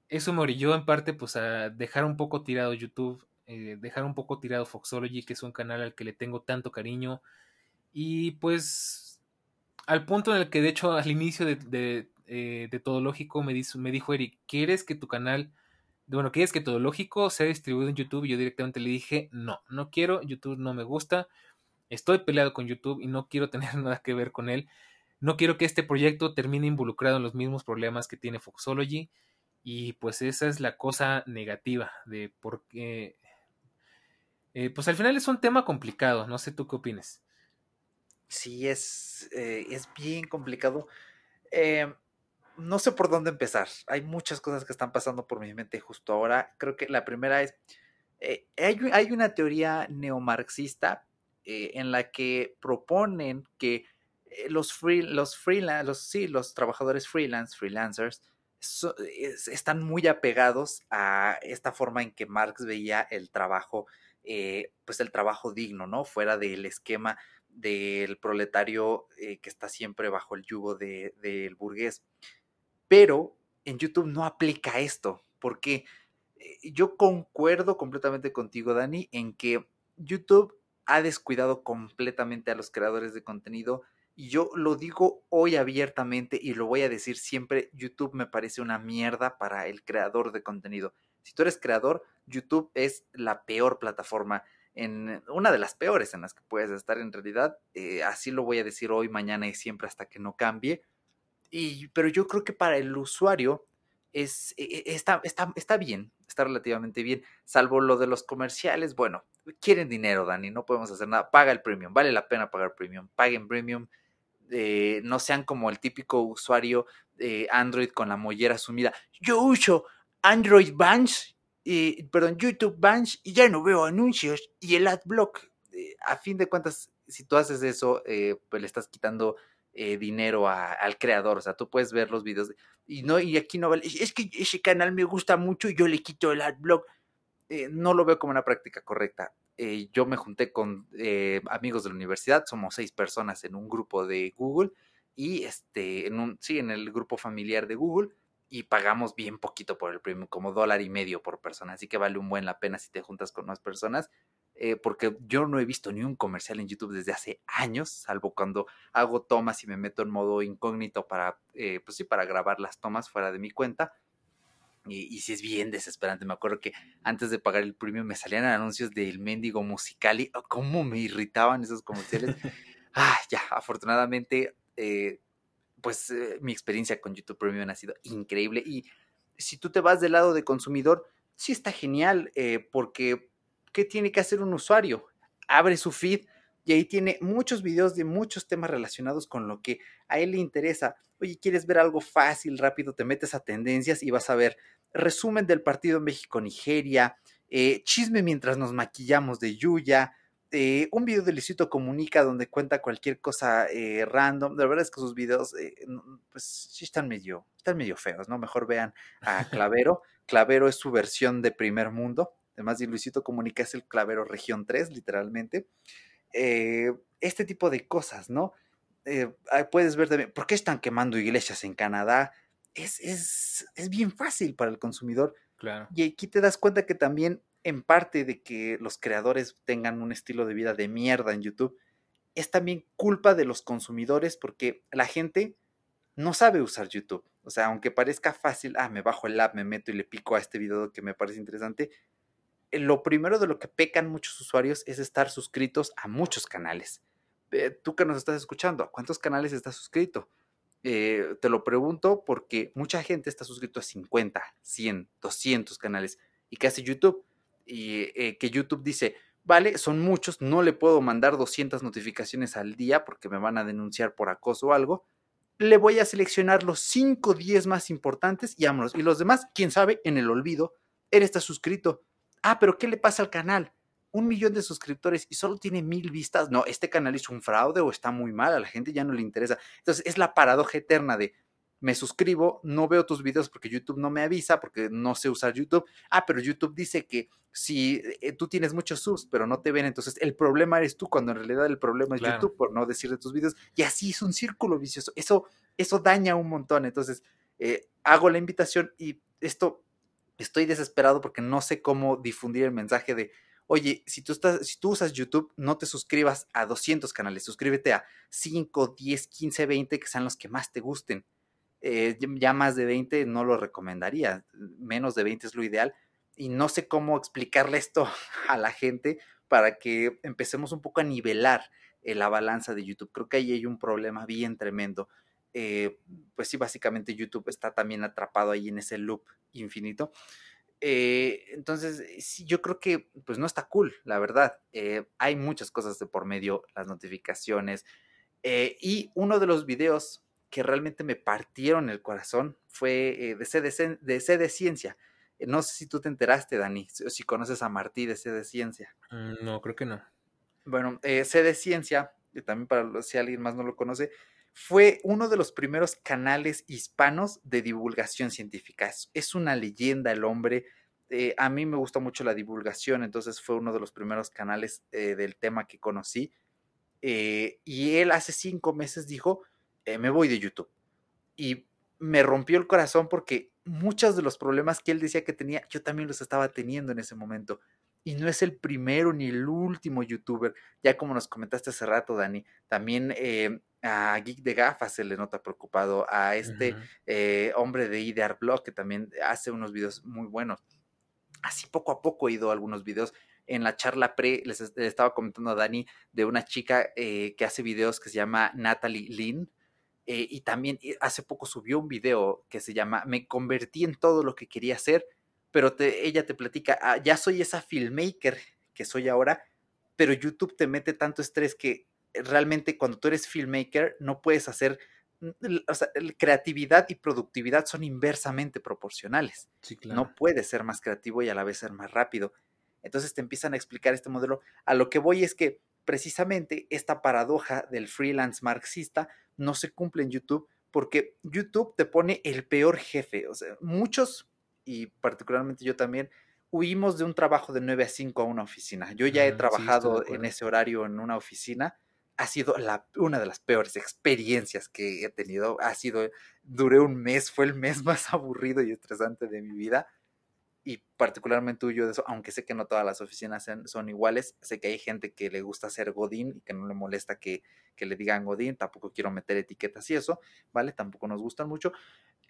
eso me orilló en parte pues a dejar un poco tirado YouTube, eh, dejar un poco tirado Foxology, que es un canal al que le tengo tanto cariño. Y pues al punto en el que de hecho al inicio de, de, eh, Todo Lógico me, me dijo Eric, ¿quieres que tu canal bueno, ¿quieres que todo lógico sea distribuido en YouTube? Y yo directamente le dije, no, no quiero, YouTube no me gusta, estoy peleado con YouTube y no quiero tener nada que ver con él. No quiero que este proyecto termine involucrado en los mismos problemas que tiene Foxology. Y pues esa es la cosa negativa de por qué... Eh, pues al final es un tema complicado, no sé tú qué opinas. Sí, es, eh, es bien complicado. Eh, no sé por dónde empezar. Hay muchas cosas que están pasando por mi mente justo ahora. Creo que la primera es, eh, hay, una teoría neomarxista eh, en la que proponen que eh, los, free, los los, sí, los trabajadores freelance, freelancers, están muy apegados a esta forma en que Marx veía el trabajo, pues el trabajo digno, ¿no? Fuera del esquema del proletario que está siempre bajo el yugo del burgués. Pero en YouTube no aplica esto, porque eh, yo concuerdo completamente contigo, Dani, en que YouTube ha descuidado completamente a los creadores de contenido. Y yo lo digo hoy abiertamente y lo voy a decir siempre, YouTube me parece una mierda para el creador de contenido. Si tú eres creador, YouTube es la peor plataforma, en una de las peores en las que puedes estar en realidad. Eh, así lo voy a decir hoy, mañana y siempre hasta que no cambie pero yo creo que para el usuario es, e, e, está, está, está bien, está relativamente bien, salvo lo de los comerciales. Bueno, quieren dinero, Dani, no podemos hacer nada. Paga el premium, vale la pena pagar premium, paguen premium. Eh, no sean como el típico usuario de Android con la mollera sumida. Yo uso Android Bands y, perdón, YouTube Bans y ya no veo anuncios y el AdBlock. Eh, a fin de cuentas, si tú haces eso, eh, pues le estás quitando eh, dinero al creador. O sea, tú puedes ver los videos y no, y aquí no vale. Es que ese canal me gusta mucho y yo le quito el AdBlock. no lo veo como una práctica correcta. yo me junté con amigos de la universidad, somos seis personas en un grupo de Google y este, en un, sí, en el grupo familiar de Google y pagamos bien poquito por el premium, como dólar y medio por persona, así que vale un buen la pena si te juntas con más personas, eh, porque yo no he visto ni un comercial en YouTube desde hace años, salvo cuando hago tomas y me meto en modo incógnito para, eh, pues sí, para grabar las tomas fuera de mi cuenta. Y, y sí es bien desesperante. Me acuerdo que antes de pagar el premium me salían anuncios del mendigo musical y oh, cómo me irritaban esos comerciales. ah, ya, afortunadamente eh, pues eh, mi experiencia con YouTube Premium ha sido increíble. Y si tú te vas del lado de consumidor, sí está genial, eh, porque ¿qué tiene que hacer un usuario? Abre su feed y ahí tiene muchos videos de muchos temas relacionados con lo que a él le interesa. Oye, ¿quieres ver algo fácil, rápido? Te metes a tendencias y vas a ver resumen del partido México-Nigeria, eh, chisme mientras nos maquillamos de Yuya, este, un video de Luisito Comunica donde cuenta cualquier cosa eh, random. La verdad es que sus videos, eh, pues sí están medio, están medio feos, ¿no? Mejor vean a Clavero. Clavero es su versión de primer mundo. Además, de Luisito Comunica es el Clavero Región 3, literalmente. Eh, este tipo de cosas, ¿no? puedes ver también, ¿por qué están quemando iglesias en Canadá? Es, es, es bien fácil para el consumidor. Claro. Y aquí te das cuenta que también en parte de que los creadores tengan un estilo de vida de mierda en YouTube, es también culpa de los consumidores porque la gente no sabe usar YouTube. O sea, aunque parezca fácil, ah, me bajo el app, me meto y le pico a este video que me parece interesante, eh, lo primero de lo que pecan muchos usuarios es estar suscritos a muchos canales. Eh, tú que nos estás escuchando, ¿a cuántos canales estás suscrito? Eh, te lo pregunto porque mucha gente está suscrito a 50, 100, 200 canales. ¿Y qué hace YouTube? y eh, que YouTube dice, vale, son muchos, no le puedo mandar 200 notificaciones al día porque me van a denunciar por acoso o algo. Le voy a seleccionar los 5 10 más importantes y vámonos. Y los demás, quién sabe, en el olvido. Él está suscrito. Ah, pero ¿qué le pasa al canal? Un millón de suscriptores y solo tiene mil vistas. No, este canal es un fraude o está muy mal, a la gente ya no le interesa. Entonces es la paradoja eterna de me suscribo, no veo tus videos porque YouTube no me avisa, porque no sé usar YouTube. Ah, pero YouTube dice que si eh, tú tienes muchos subs, pero no te ven, entonces el problema eres tú, cuando en realidad el problema es YouTube, por no decir de tus videos. Y así es un círculo vicioso. Eso, eso daña un montón. Entonces, eh, hago la invitación y esto estoy desesperado porque no sé cómo difundir el mensaje de, oye, si tú, estás, si tú usas YouTube, no te suscribas a 200 canales, suscríbete a 5, 10, 15, 20, que sean los que más te gusten. Eh, ya más de 20 no lo recomendaría, menos de 20 es lo ideal. Y no sé cómo explicarle esto a la gente para que empecemos un poco a nivelar eh, la balanza de YouTube. Creo que ahí hay un problema bien tremendo. Eh, pues sí, básicamente YouTube está también atrapado ahí en ese loop infinito. entonces, sí, yo creo que pues no está cool, la verdad. hay muchas cosas de por medio, las notificaciones. y uno de los videos que realmente me partieron el corazón fue eh, de, C de, de, de Ciencia. Eh, no sé si tú te enteraste, Dani, o si, conoces a Martí de C de Ciencia. Mm, no, creo que no. Bueno, eh, C de Ciencia, y también para si alguien más no lo conoce, fue uno de los primeros canales hispanos de divulgación científica. Es, una leyenda el hombre. a mí me gusta mucho la divulgación, entonces fue uno de los primeros canales del tema que conocí. y él hace cinco meses dijo, eh, me voy de YouTube. Y me rompió el corazón porque muchos de los problemas que él decía que tenía, yo también los estaba teniendo en ese momento. Y no es el primero ni el último youtuber, ya como nos comentaste hace rato, Dani, también eh, a Geek de Gafas se le nota preocupado, a este eh, hombre de Idear Blog que también hace unos videos muy buenos. Así poco a poco he ido a algunos videos. En la charla pre, les, estaba comentando a Dani de una chica que hace videos que se llama Natalie Lynn, eh, y también eh, hace poco subió un video que se llama Me convertí en todo lo que quería hacer, pero ella te platica, ah, ya soy esa filmmaker que soy ahora, pero YouTube te mete tanto estrés que realmente cuando tú eres filmmaker no puedes hacer o sea, creatividad y productividad son inversamente proporcionales. No puedes ser más creativo y a la vez ser más rápido. Entonces te empiezan a explicar este modelo. A lo que voy es que precisamente esta paradoja del freelance marxista no se cumple en YouTube porque YouTube te pone el peor jefe. O sea, muchos, y particularmente yo también, huimos de un trabajo de 9 a 5 a una oficina. Yo ya he trabajado en ese horario en una oficina. Ha sido la, una de las peores experiencias que he tenido. Ha sido, duré un mes, fue el mes más aburrido y estresante de mi vida y particularmente huyo de eso, aunque sé que no todas las oficinas son iguales, sé que hay gente que le gusta ser Godín y que no le molesta que, que le digan Godín, tampoco quiero meter etiquetas y eso, ¿vale? Tampoco nos gustan mucho.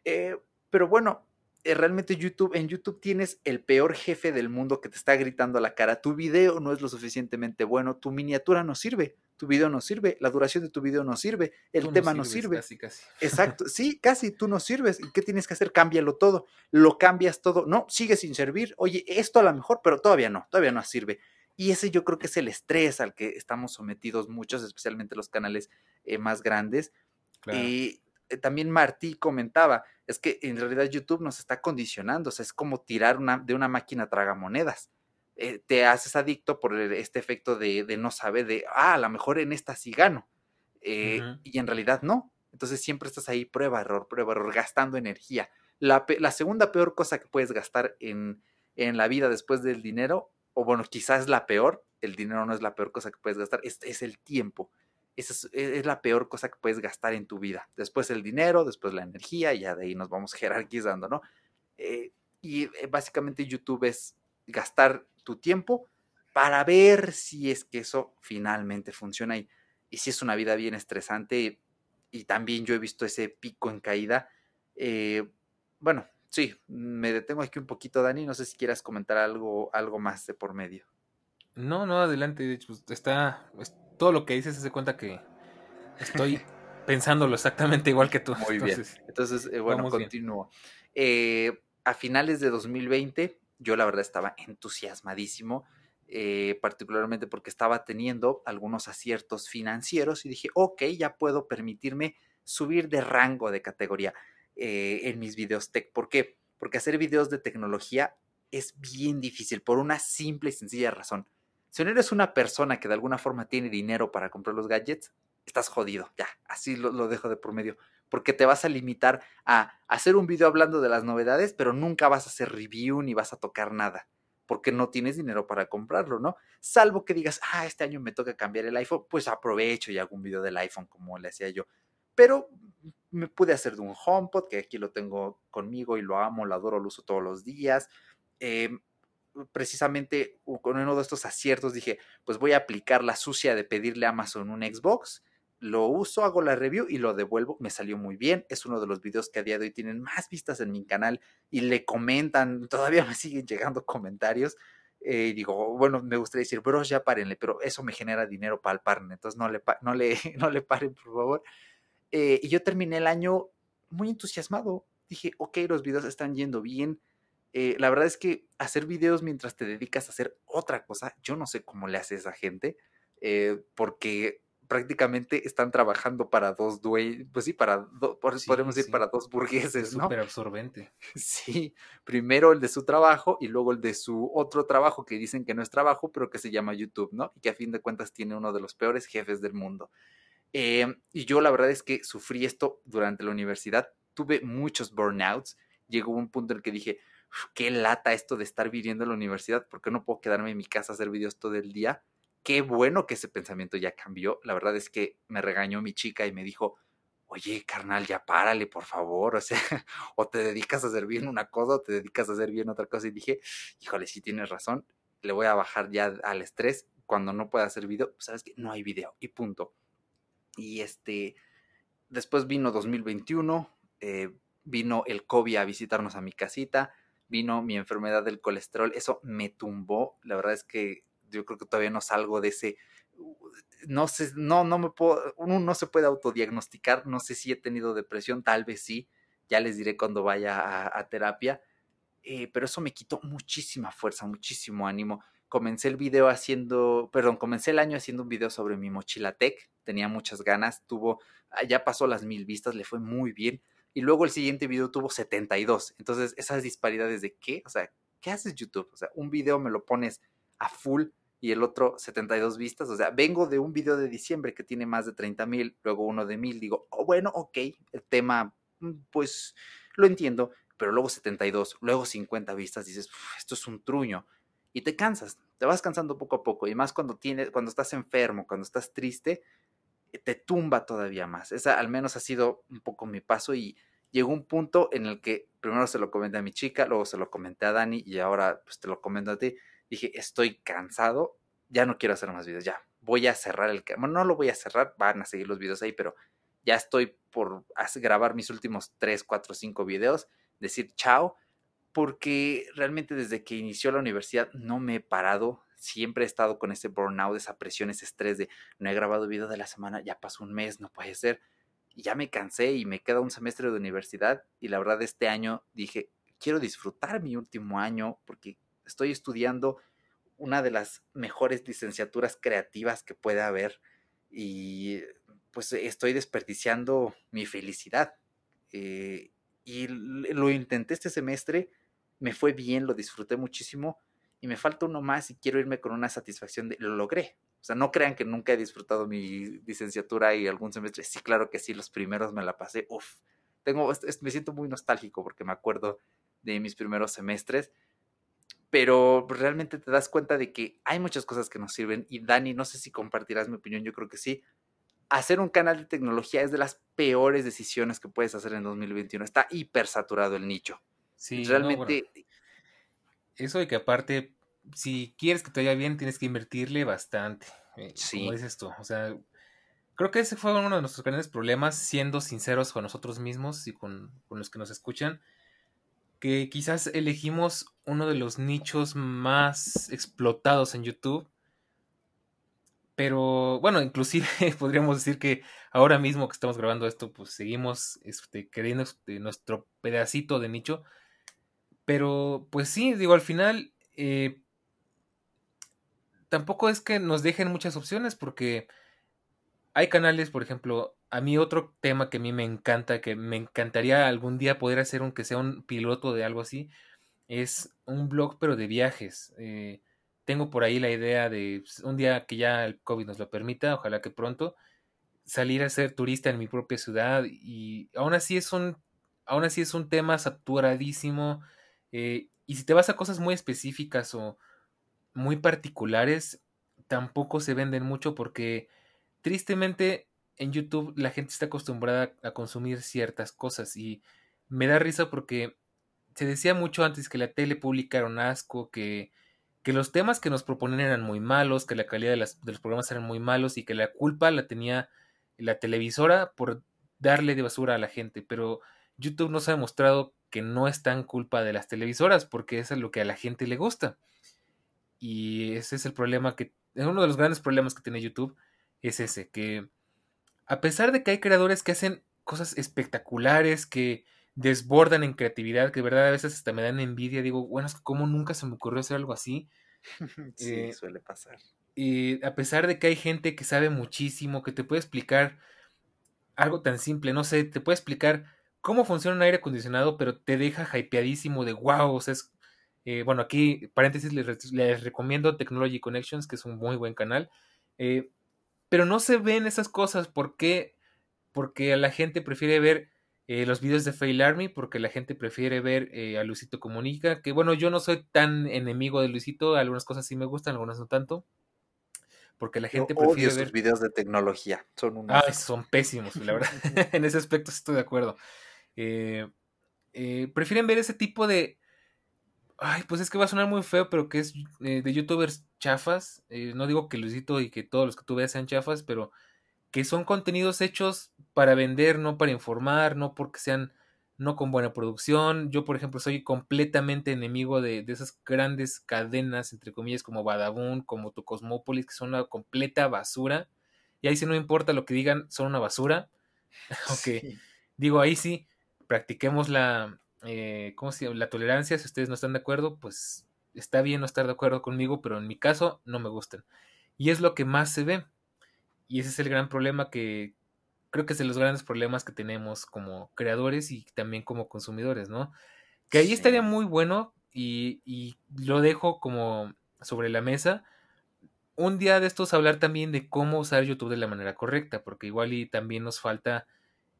Eh, pero bueno, realmente YouTube, en YouTube tienes el peor jefe del mundo que te está gritando a la cara, tu video no es lo suficientemente bueno, tu miniatura no sirve, tu video no sirve, la duración de tu video no sirve, el tema no, sirve. Casi, casi. Exacto, sí, casi tú no sirves. ¿Qué tienes que hacer? Cámbialo todo. Lo cambias todo. No, sigue sin servir. Oye, esto a lo mejor, pero todavía no, todavía no sirve. Y ese yo creo que es el estrés al que estamos sometidos muchos, especialmente los canales eh, más grandes. Y eh, también Martí comentaba, es que en realidad YouTube nos está condicionando, o sea, es como tirar una, de una máquina tragamonedas. Eh, te haces adicto por este efecto de, no saber, de, ah, a lo mejor en esta sí gano. Eh, y en realidad no. Entonces siempre estás ahí, prueba, error, prueba, error, gastando energía. La, segunda peor cosa que puedes gastar en, en, la vida después del dinero, o bueno, quizás la peor, el dinero no es la peor cosa que puedes gastar, es, es el tiempo. Esa e, es, la peor cosa que puedes gastar en tu vida. Después el dinero, después la energía, y ya de ahí nos vamos jerarquizando, ¿no? Eh, y básicamente YouTube es gastar tu tiempo para ver si es que eso finalmente funciona y, y si es una vida bien estresante y, también yo he visto ese pico en caída. Eh, bueno, sí, me detengo aquí un poquito, Dani, no sé si quieras comentar algo, algo más de por medio. No, no, adelante, pues está, todo lo que dices se cuenta que estoy pensándolo exactamente igual que tú. Muy bien, entonces, eh, bueno, continúo. Eh, a finales de 2020 yo la verdad estaba entusiasmadísimo, eh, particularmente porque estaba teniendo algunos aciertos financieros y dije, ok, ya puedo permitirme subir de rango de categoría eh, en mis videos tech. ¿Por qué? Porque hacer videos de tecnología es bien difícil por una simple y sencilla razón. Si no eres una persona que de alguna forma tiene dinero para comprar los gadgets, estás jodido, ya, así lo, dejo de por medio porque te vas a limitar a hacer un video hablando de las novedades, pero nunca vas a hacer review ni vas a tocar nada, porque no tienes dinero para comprarlo, ¿no? Salvo que digas, ah, este año me toca cambiar el iPhone, pues aprovecho y hago un video del iPhone como le hacía yo. Pero me pude hacer de un HomePod, que aquí lo tengo conmigo y lo amo, lo adoro, lo uso todos los días. Em, precisamente con uno de estos aciertos dije, pues voy a aplicar la sucia de pedirle a Amazon un Xbox lo uso, hago la review y lo devuelvo. Me salió muy bien. Es uno de los videos que a día de hoy tienen más vistas en mi canal y le comentan, todavía me siguen llegando comentarios. Eh, y digo, bueno, me gustaría decir, bros, ya párenle, pero eso me genera dinero para el partner, entonces no le, no le, no le paren, por favor. Eh, y yo terminé el año muy entusiasmado. Dije, ok, los videos están yendo bien. Eh, la verdad es que hacer videos mientras te dedicas a hacer otra cosa, yo no sé cómo le hace esa gente, porque prácticamente están trabajando para dos dueños, pues sí, para podemos decir para dos burgueses, ¿no? Súper absorbente. Sí, primero el de su trabajo y luego el de su otro trabajo que dicen que no es trabajo, pero que se llama YouTube, ¿no? Y que a fin de cuentas tiene uno de los peores jefes del mundo. Em, y yo la verdad es que sufrí esto durante la universidad, tuve muchos burnouts, llegó un punto en el que dije, qué lata esto de estar viviendo en la universidad, porque no puedo quedarme en mi casa a hacer videos todo el día qué bueno que ese pensamiento ya cambió. La verdad es que me regañó mi chica y me dijo, oye, carnal, ya párale, por favor. O sea, o te dedicas a hacer bien una cosa o te dedicas a hacer bien otra cosa. Y dije, híjole, sí tienes razón, le voy a bajar ya al estrés. Cuando no pueda hacer video, pues sabes que no hay video y punto. Y este, después vino 2021, eh, vino el COVID a visitarnos a mi casita, mi enfermedad del colesterol, eso me tumbó. La verdad es que yo creo que todavía no salgo de ese, no sé, no, no me puedo, uno no se puede autodiagnosticar, no sé si he tenido depresión, tal vez sí, ya les diré cuando vaya a, terapia, eh, pero eso me quitó muchísima fuerza, muchísimo ánimo. Comencé el video haciendo, perdón, comencé el año haciendo un video sobre mi mochila tech, tenía muchas ganas, tuvo, ya pasó las mil vistas, le fue muy bien. Y luego el siguiente video tuvo 72. Entonces, esas disparidades de qué, o sea, ¿qué haces YouTube? O sea, un video me lo pones a full y el otro 72 vistas. O sea, vengo de un video de diciembre que tiene más de 30 mil, luego uno de mil. Digo, oh, bueno, ok, el tema, mm, pues lo entiendo, pero luego 72, luego 50 vistas, dices, esto es un truño. Y te cansas, te vas cansando poco a poco. Y más cuando, tienes, cuando estás enfermo, cuando estás triste, te tumba todavía más. Esa al menos ha sido un poco mi paso y llegó un punto en el que primero se lo comenté a mi chica, luego se lo comenté a Dani y ahora pues te lo comento a ti. Dije, estoy cansado, ya no quiero hacer más videos, ya voy a cerrar el canal. Bueno, no lo voy a cerrar, van a seguir los videos ahí, pero ya estoy por grabar mis últimos 3, 4, 5 videos, decir chao, porque realmente desde que inició la universidad no me he parado, siempre he estado con ese burnout, esa presión, ese estrés de no he grabado video de la semana, ya pasó un mes, no puede ser. Ya me cansé y me queda un semestre de universidad y la verdad este año dije, quiero disfrutar mi último año porque estoy estudiando una de las mejores licenciaturas creativas que puede haber y pues estoy desperdiciando mi felicidad. Eh, y lo intenté este semestre, me fue bien, lo disfruté muchísimo y me falta uno más y quiero irme con una satisfacción de lo logré. O sea, no crean que nunca he disfrutado mi licenciatura y algún semestre. Sí, claro que sí, los primeros me la pasé. Uf, tengo, me siento muy nostálgico porque me acuerdo de mis primeros semestres. Pero realmente te das cuenta de que hay muchas cosas que nos sirven. Y Dani, no sé si compartirás mi opinión, yo creo que sí. Hacer un canal de tecnología es de las peores decisiones que puedes hacer en 2021. Está hiper saturado el nicho. Sí, realmente. Eso de que aparte si quieres que te vaya bien, tienes que invertirle bastante. Eh, sí. Como dices tú. O sea, creo que ese fue uno de nuestros grandes problemas, siendo sinceros con nosotros mismos y con, los que nos escuchan. Que quizás elegimos uno de los nichos más explotados en YouTube. Pero bueno, inclusive podríamos decir que ahora mismo que estamos grabando esto, pues seguimos este, queriendo este, nuestro pedacito de nicho. Pero pues sí, digo, al final eh, tampoco es que nos dejen muchas opciones porque hay canales, por ejemplo, a mí otro tema que a mí me encanta, que me encantaría algún día poder hacer aunque sea un piloto de algo así, es un blog pero de viajes. Eh, tengo por ahí la idea de pues, un día que ya el COVID nos lo permita, ojalá que pronto, salir a ser turista en mi propia ciudad y aún así es un, aún así es un tema saturadísimo eh, y si te vas a cosas muy específicas o muy particulares tampoco se venden mucho porque tristemente en YouTube la gente está acostumbrada a consumir ciertas cosas y me da risa porque se decía mucho antes que la tele pública era un asco, que, que los temas que nos proponen eran muy malos, que la calidad de, de los programas eran muy malos y que la culpa la tenía la televisora por darle de basura a la gente, pero YouTube nos ha demostrado que no es tan culpa de las televisoras porque eso es lo que a la gente le gusta. Y ese es el problema que, uno de los grandes problemas que tiene YouTube, es ese, que a pesar de que hay creadores que hacen cosas espectaculares, que desbordan en creatividad, que de verdad a veces hasta me dan envidia, digo, bueno, es que como nunca se me ocurrió hacer algo así. sí, eh, suele pasar. Y a pesar de que hay gente que sabe muchísimo, que te puede explicar algo tan simple, no sé, te puede explicar cómo funciona un aire acondicionado, pero te deja hypeadísimo de wow, o sea, es eh, bueno, aquí, paréntesis, les, recomiendo Technology Connections, que es un muy buen canal. Eh, pero no se ven esas cosas. ¿Por qué? Porque la gente prefiere ver eh, los videos de Fail Army, porque la gente prefiere ver a Luisito Comunica. Que bueno, yo no soy tan enemigo de Luisito, algunas cosas sí me gustan, algunas no tanto. Porque la gente prefiere ver. videos de tecnología, son unos. Ah, son pésimos, la verdad. en ese aspecto estoy de acuerdo. Prefieren ver ese tipo de, Ay, pues es que va a sonar muy feo, pero que es eh, de youtubers chafas. Eh, no digo que Luisito y que todos los que tú veas sean chafas, pero que son contenidos hechos para vender, no para informar, no porque sean no con buena producción. Yo, por ejemplo, soy completamente enemigo de, de esas grandes cadenas, entre comillas, como Badabun, como Tu Cosmópolis, que son una completa basura. Y ahí sí no importa lo que digan, son una basura. ok, digo, ahí sí, practiquemos la, eh, ¿cómo se llama? La tolerancia, si ustedes no están de acuerdo, pues está bien no estar de acuerdo conmigo, pero en mi caso no me gustan. Y es lo que más se ve. Y ese es el gran problema que creo que es de los grandes problemas que tenemos como creadores y también como consumidores, ¿no? Que ahí estaría muy bueno y, y lo dejo como sobre la mesa. Un día de estos hablar también de cómo usar YouTube de la manera correcta, porque igual y también nos falta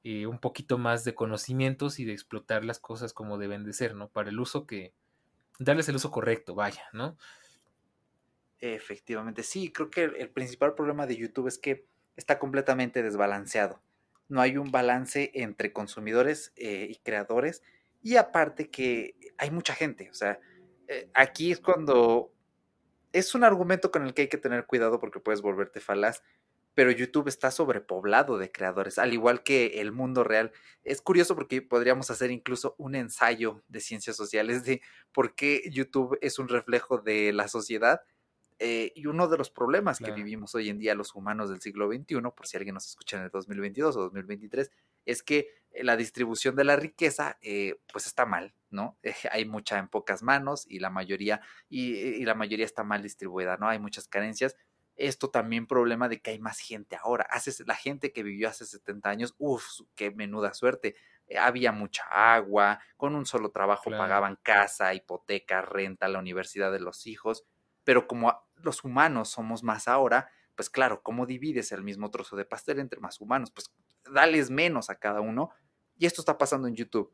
eh, un poquito más de conocimientos y de explotar las cosas como deben de ser, ¿no? Para el uso que, darles el uso correcto, vaya, ¿no? Efectivamente, sí, creo que el, principal problema de YouTube es que está completamente desbalanceado. No hay un balance entre consumidores eh, y creadores y aparte que hay mucha gente, o sea, eh, aquí es cuando es un argumento con el que hay que tener cuidado porque puedes volverte falaz, pero YouTube está sobrepoblado de creadores, al igual que el mundo real. Es curioso porque podríamos hacer incluso un ensayo de ciencias sociales de por qué YouTube es un reflejo de la sociedad. Eh, y uno de los problemas que vivimos hoy en día los humanos del siglo XXI, por si alguien nos escucha en el 2022 o 2023, es que la distribución de la riqueza eh, pues está mal, ¿no? hay mucha en pocas manos y la mayoría y, y, la mayoría está mal distribuida, ¿no? Hay muchas carencias esto también problema de que hay más gente ahora. Hace, la gente que vivió hace 70 años, uff, qué menuda suerte. Eh, había mucha agua, con un solo trabajo pagaban casa, hipoteca, renta, la universidad de los hijos. Pero como los humanos somos más ahora, pues claro, ¿cómo divides el mismo trozo de pastel entre más humanos? Pues dales menos a cada uno. Y esto está pasando en YouTube.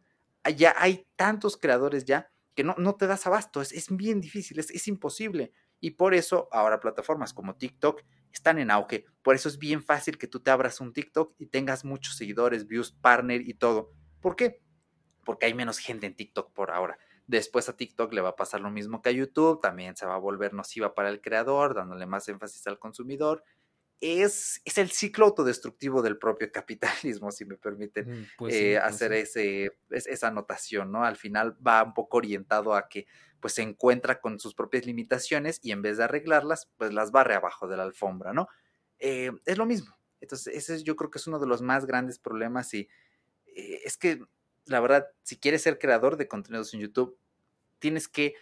Ya hay tantos creadores ya que no, no te das abasto, es, es bien difícil, es, es imposible. Y por eso ahora plataformas como TikTok están en auge. Por eso es bien fácil que tú te abras un TikTok y tengas muchos seguidores, views, partner y todo. ¿Por qué? Porque hay menos gente en TikTok por ahora. Después a TikTok le va a pasar lo mismo que a YouTube, también se va a volver nociva para el creador, dándole más énfasis al consumidor. Es, es el ciclo autodestructivo del propio capitalismo, si me permiten mm, pues eh, pues hacer ese, esa anotación, ¿no? Al final va un poco orientado a que pues se encuentra con sus propias limitaciones y en vez de arreglarlas, pues las barre abajo de la alfombra, ¿no? Eh, es lo mismo. Entonces, ese yo creo que es uno de los más grandes problemas y eh, es que, la verdad, si quieres ser creador de contenidos en YouTube, tienes que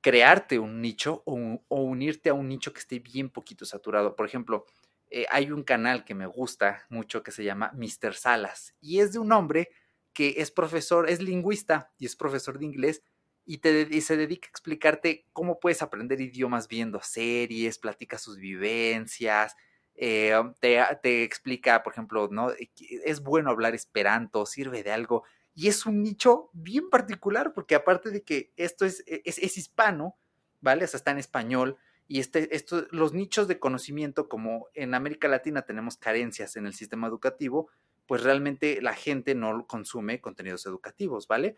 crearte un nicho o, unirte a un nicho que esté bien poquito saturado. Por ejemplo, eh, hay un canal que me gusta mucho que se llama Mr. Salas y es de un hombre que es profesor, es lingüista y es profesor de inglés y, se dedica a explicarte cómo puedes aprender idiomas viendo series, platica sus vivencias, eh, te, te, explica, por ejemplo, ¿no? Eh, es bueno hablar esperanto, sirve de algo. Y es un nicho bien particular, porque aparte de que esto es, e, es, es hispano, ¿vale? O sea, está en español. Y este, esto, los nichos de conocimiento, como en América Latina tenemos carencias en el sistema educativo, pues realmente la gente no consume contenidos educativos, ¿vale?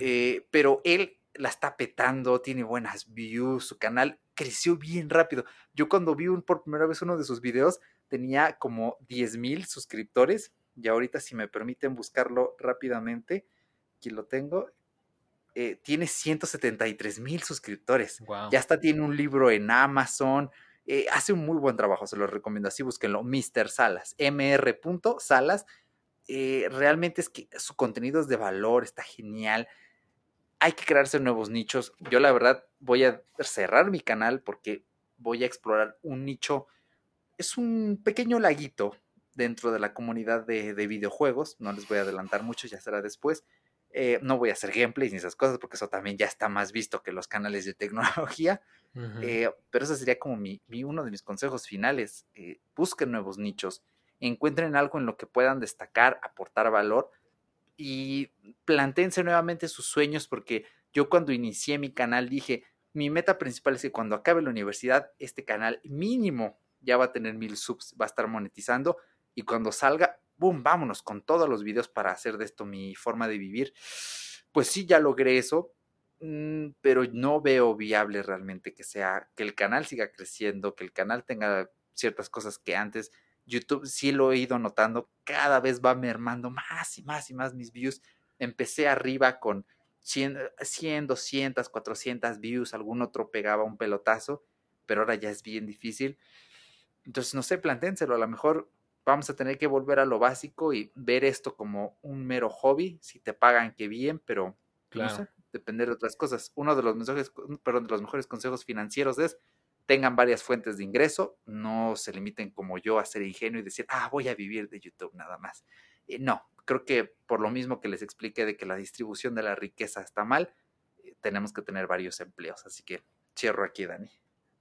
Eh, pero él la está petando, tiene buenas views, su canal creció bien rápido. Yo cuando vi por primera vez uno de sus videos tenía como 10 mil suscriptores y ahorita si me permiten buscarlo rápidamente, aquí lo tengo, eh, tiene 173 mil suscriptores. Ya hasta tiene un libro en Amazon. Eh, hace un muy buen trabajo, se lo recomiendo así, búsquenlo, Mr. Salas, mr. Salas. Eh, realmente es que su contenido es de valor, está genial hay que crearse nuevos nichos. Yo la verdad voy a cerrar mi canal porque voy a explorar un nicho. Es un pequeño laguito dentro de la comunidad de, videojuegos. No les voy a adelantar mucho, ya será después. Eh, no voy a hacer gameplays ni esas cosas porque eso también ya está más visto que los canales de tecnología. Eh, pero ese sería como mi, uno de mis consejos finales. Eh, busquen nuevos nichos, encuentren algo en lo que puedan destacar, aportar valor y plantéense nuevamente sus sueños porque yo cuando inicié mi canal dije, mi meta principal es que cuando acabe la universidad, este canal mínimo ya va a tener mil subs, va a estar monetizando y cuando salga, boom, vámonos con todos los videos para hacer de esto mi forma de vivir. Pues sí, ya logré eso, mm, pero no veo viable realmente que sea, que el canal siga creciendo, que el canal tenga ciertas cosas que antes YouTube sí lo he ido notando, cada vez va mermando más y más y más mis views. Empecé arriba con 100, 100 200, 400 views, algún otro pegaba un pelotazo, pero ahora ya es bien difícil. Entonces, no sé, planténselo, a lo mejor vamos a tener que volver a lo básico y ver esto como un mero hobby, si te pagan, qué bien, pero no sé, depender de otras cosas. Uno de los mensajes, perdón, de los mejores consejos financieros es tengan varias fuentes de ingreso, no se limiten como yo a ser ingenuo y decir, ah, voy a vivir de YouTube nada más. Eh, no, creo que por lo mismo que les expliqué de que la distribución de la riqueza está mal, eh, tenemos que tener varios empleos. Así que cierro aquí, Dani.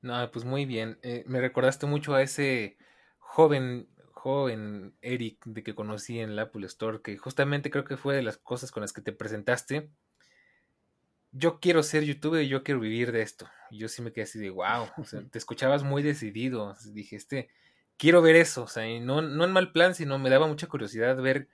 No, pues muy bien. Eh, me recordaste mucho a ese joven, joven Eric de que conocí en la Apple Store, que justamente creo que fue de las cosas con las que te presentaste yo quiero ser youtuber y yo quiero vivir de esto. Y yo sí me quedé así de, wow, o sea, te escuchabas muy decidido. Dije, este, quiero ver eso, o sea, y no, no en mal plan, sino me daba mucha curiosidad ver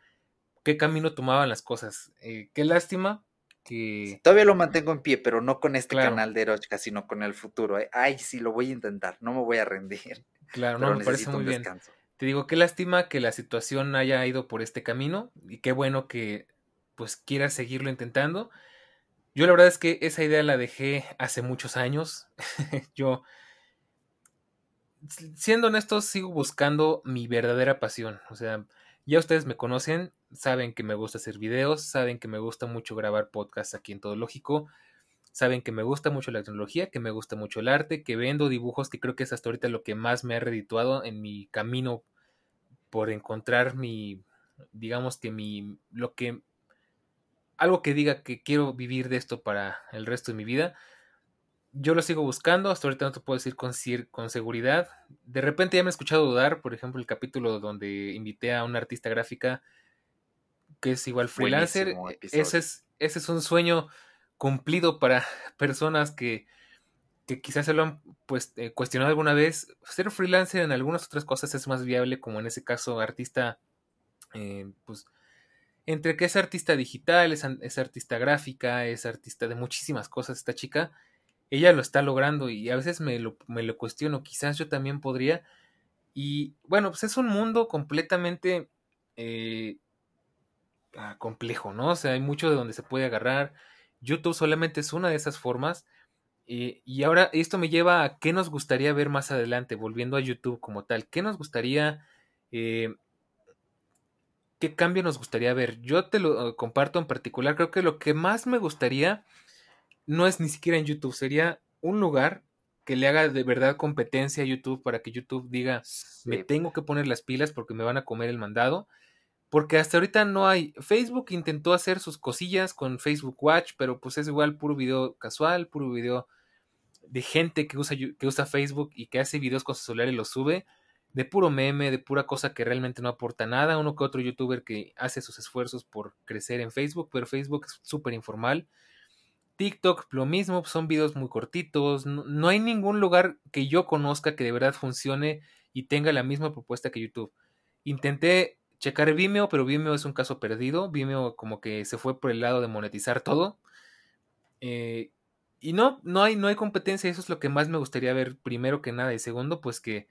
qué camino tomaban las cosas. Eh, qué lástima que... Todavía lo mantengo en pie, pero no con este canal de Erochka, sino con el futuro. ¿eh? Ay, sí, lo voy a intentar, no me voy a rendir. Claro, no, me parece muy bien. Te digo, qué lástima que la situación haya ido por este camino y qué bueno que pues quieras seguirlo intentando. Yo la verdad es que esa idea la dejé hace muchos años. Yo, siendo honesto, sigo buscando mi verdadera pasión. O sea, ya ustedes me conocen, saben que me gusta hacer videos, saben que me gusta mucho grabar podcasts aquí en Todo Lógico, saben que me gusta mucho la tecnología, que me gusta mucho el arte, que vendo dibujos, que creo que es hasta ahorita lo que más me ha redituado en mi camino por encontrar mi, digamos que mi, lo que algo que diga que quiero vivir de esto para el resto de mi vida. Yo lo sigo buscando, hasta ahorita no te puedo decir con, con seguridad. De repente ya me he escuchado dudar, por ejemplo, el capítulo donde invité a una artista gráfica que es igual freelancer. Ese es, ese es un sueño cumplido para personas que, que quizás se lo han pues, eh, cuestionado alguna vez. Ser freelancer en algunas otras cosas es más viable, como en ese caso artista, eh, pues entre que es artista digital, es, artista gráfica, es artista de muchísimas cosas esta chica, ella lo está logrando y a veces me lo, me lo cuestiono, quizás yo también podría. Y bueno, pues es un mundo completamente eh, ah, complejo, ¿no? O sea, hay mucho de donde se puede agarrar. YouTube solamente es una de esas formas. Eh, y ahora esto me lleva a qué nos gustaría ver más adelante, volviendo a YouTube como tal. ¿Qué nos gustaría eh, qué cambio nos gustaría ver. Yo te lo eh, comparto en particular, creo que lo que más me gustaría no es ni siquiera en YouTube, sería un lugar que le haga de verdad competencia a YouTube para que YouTube diga, me tengo que poner las pilas porque me van a comer el mandado. Porque hasta ahorita no hay. Facebook intentó hacer sus cosillas con Facebook Watch, pero pues es igual puro video casual, puro video de gente que usa, que usa Facebook y que hace videos con su celular y los sube de puro meme, de pura cosa que realmente no aporta nada. Uno que otro youtuber que hace sus esfuerzos por crecer en Facebook, pero Facebook es súper informal. TikTok, lo mismo, son videos muy cortitos. No, hay ningún lugar que yo conozca que de verdad funcione y tenga la misma propuesta que YouTube. Intenté checar Vimeo, pero Vimeo es un caso perdido. Vimeo como que se fue por el lado de monetizar todo. Eh, y no, no hay, no hay competencia. Eso es lo que más me gustaría ver primero que nada. Y segundo, pues que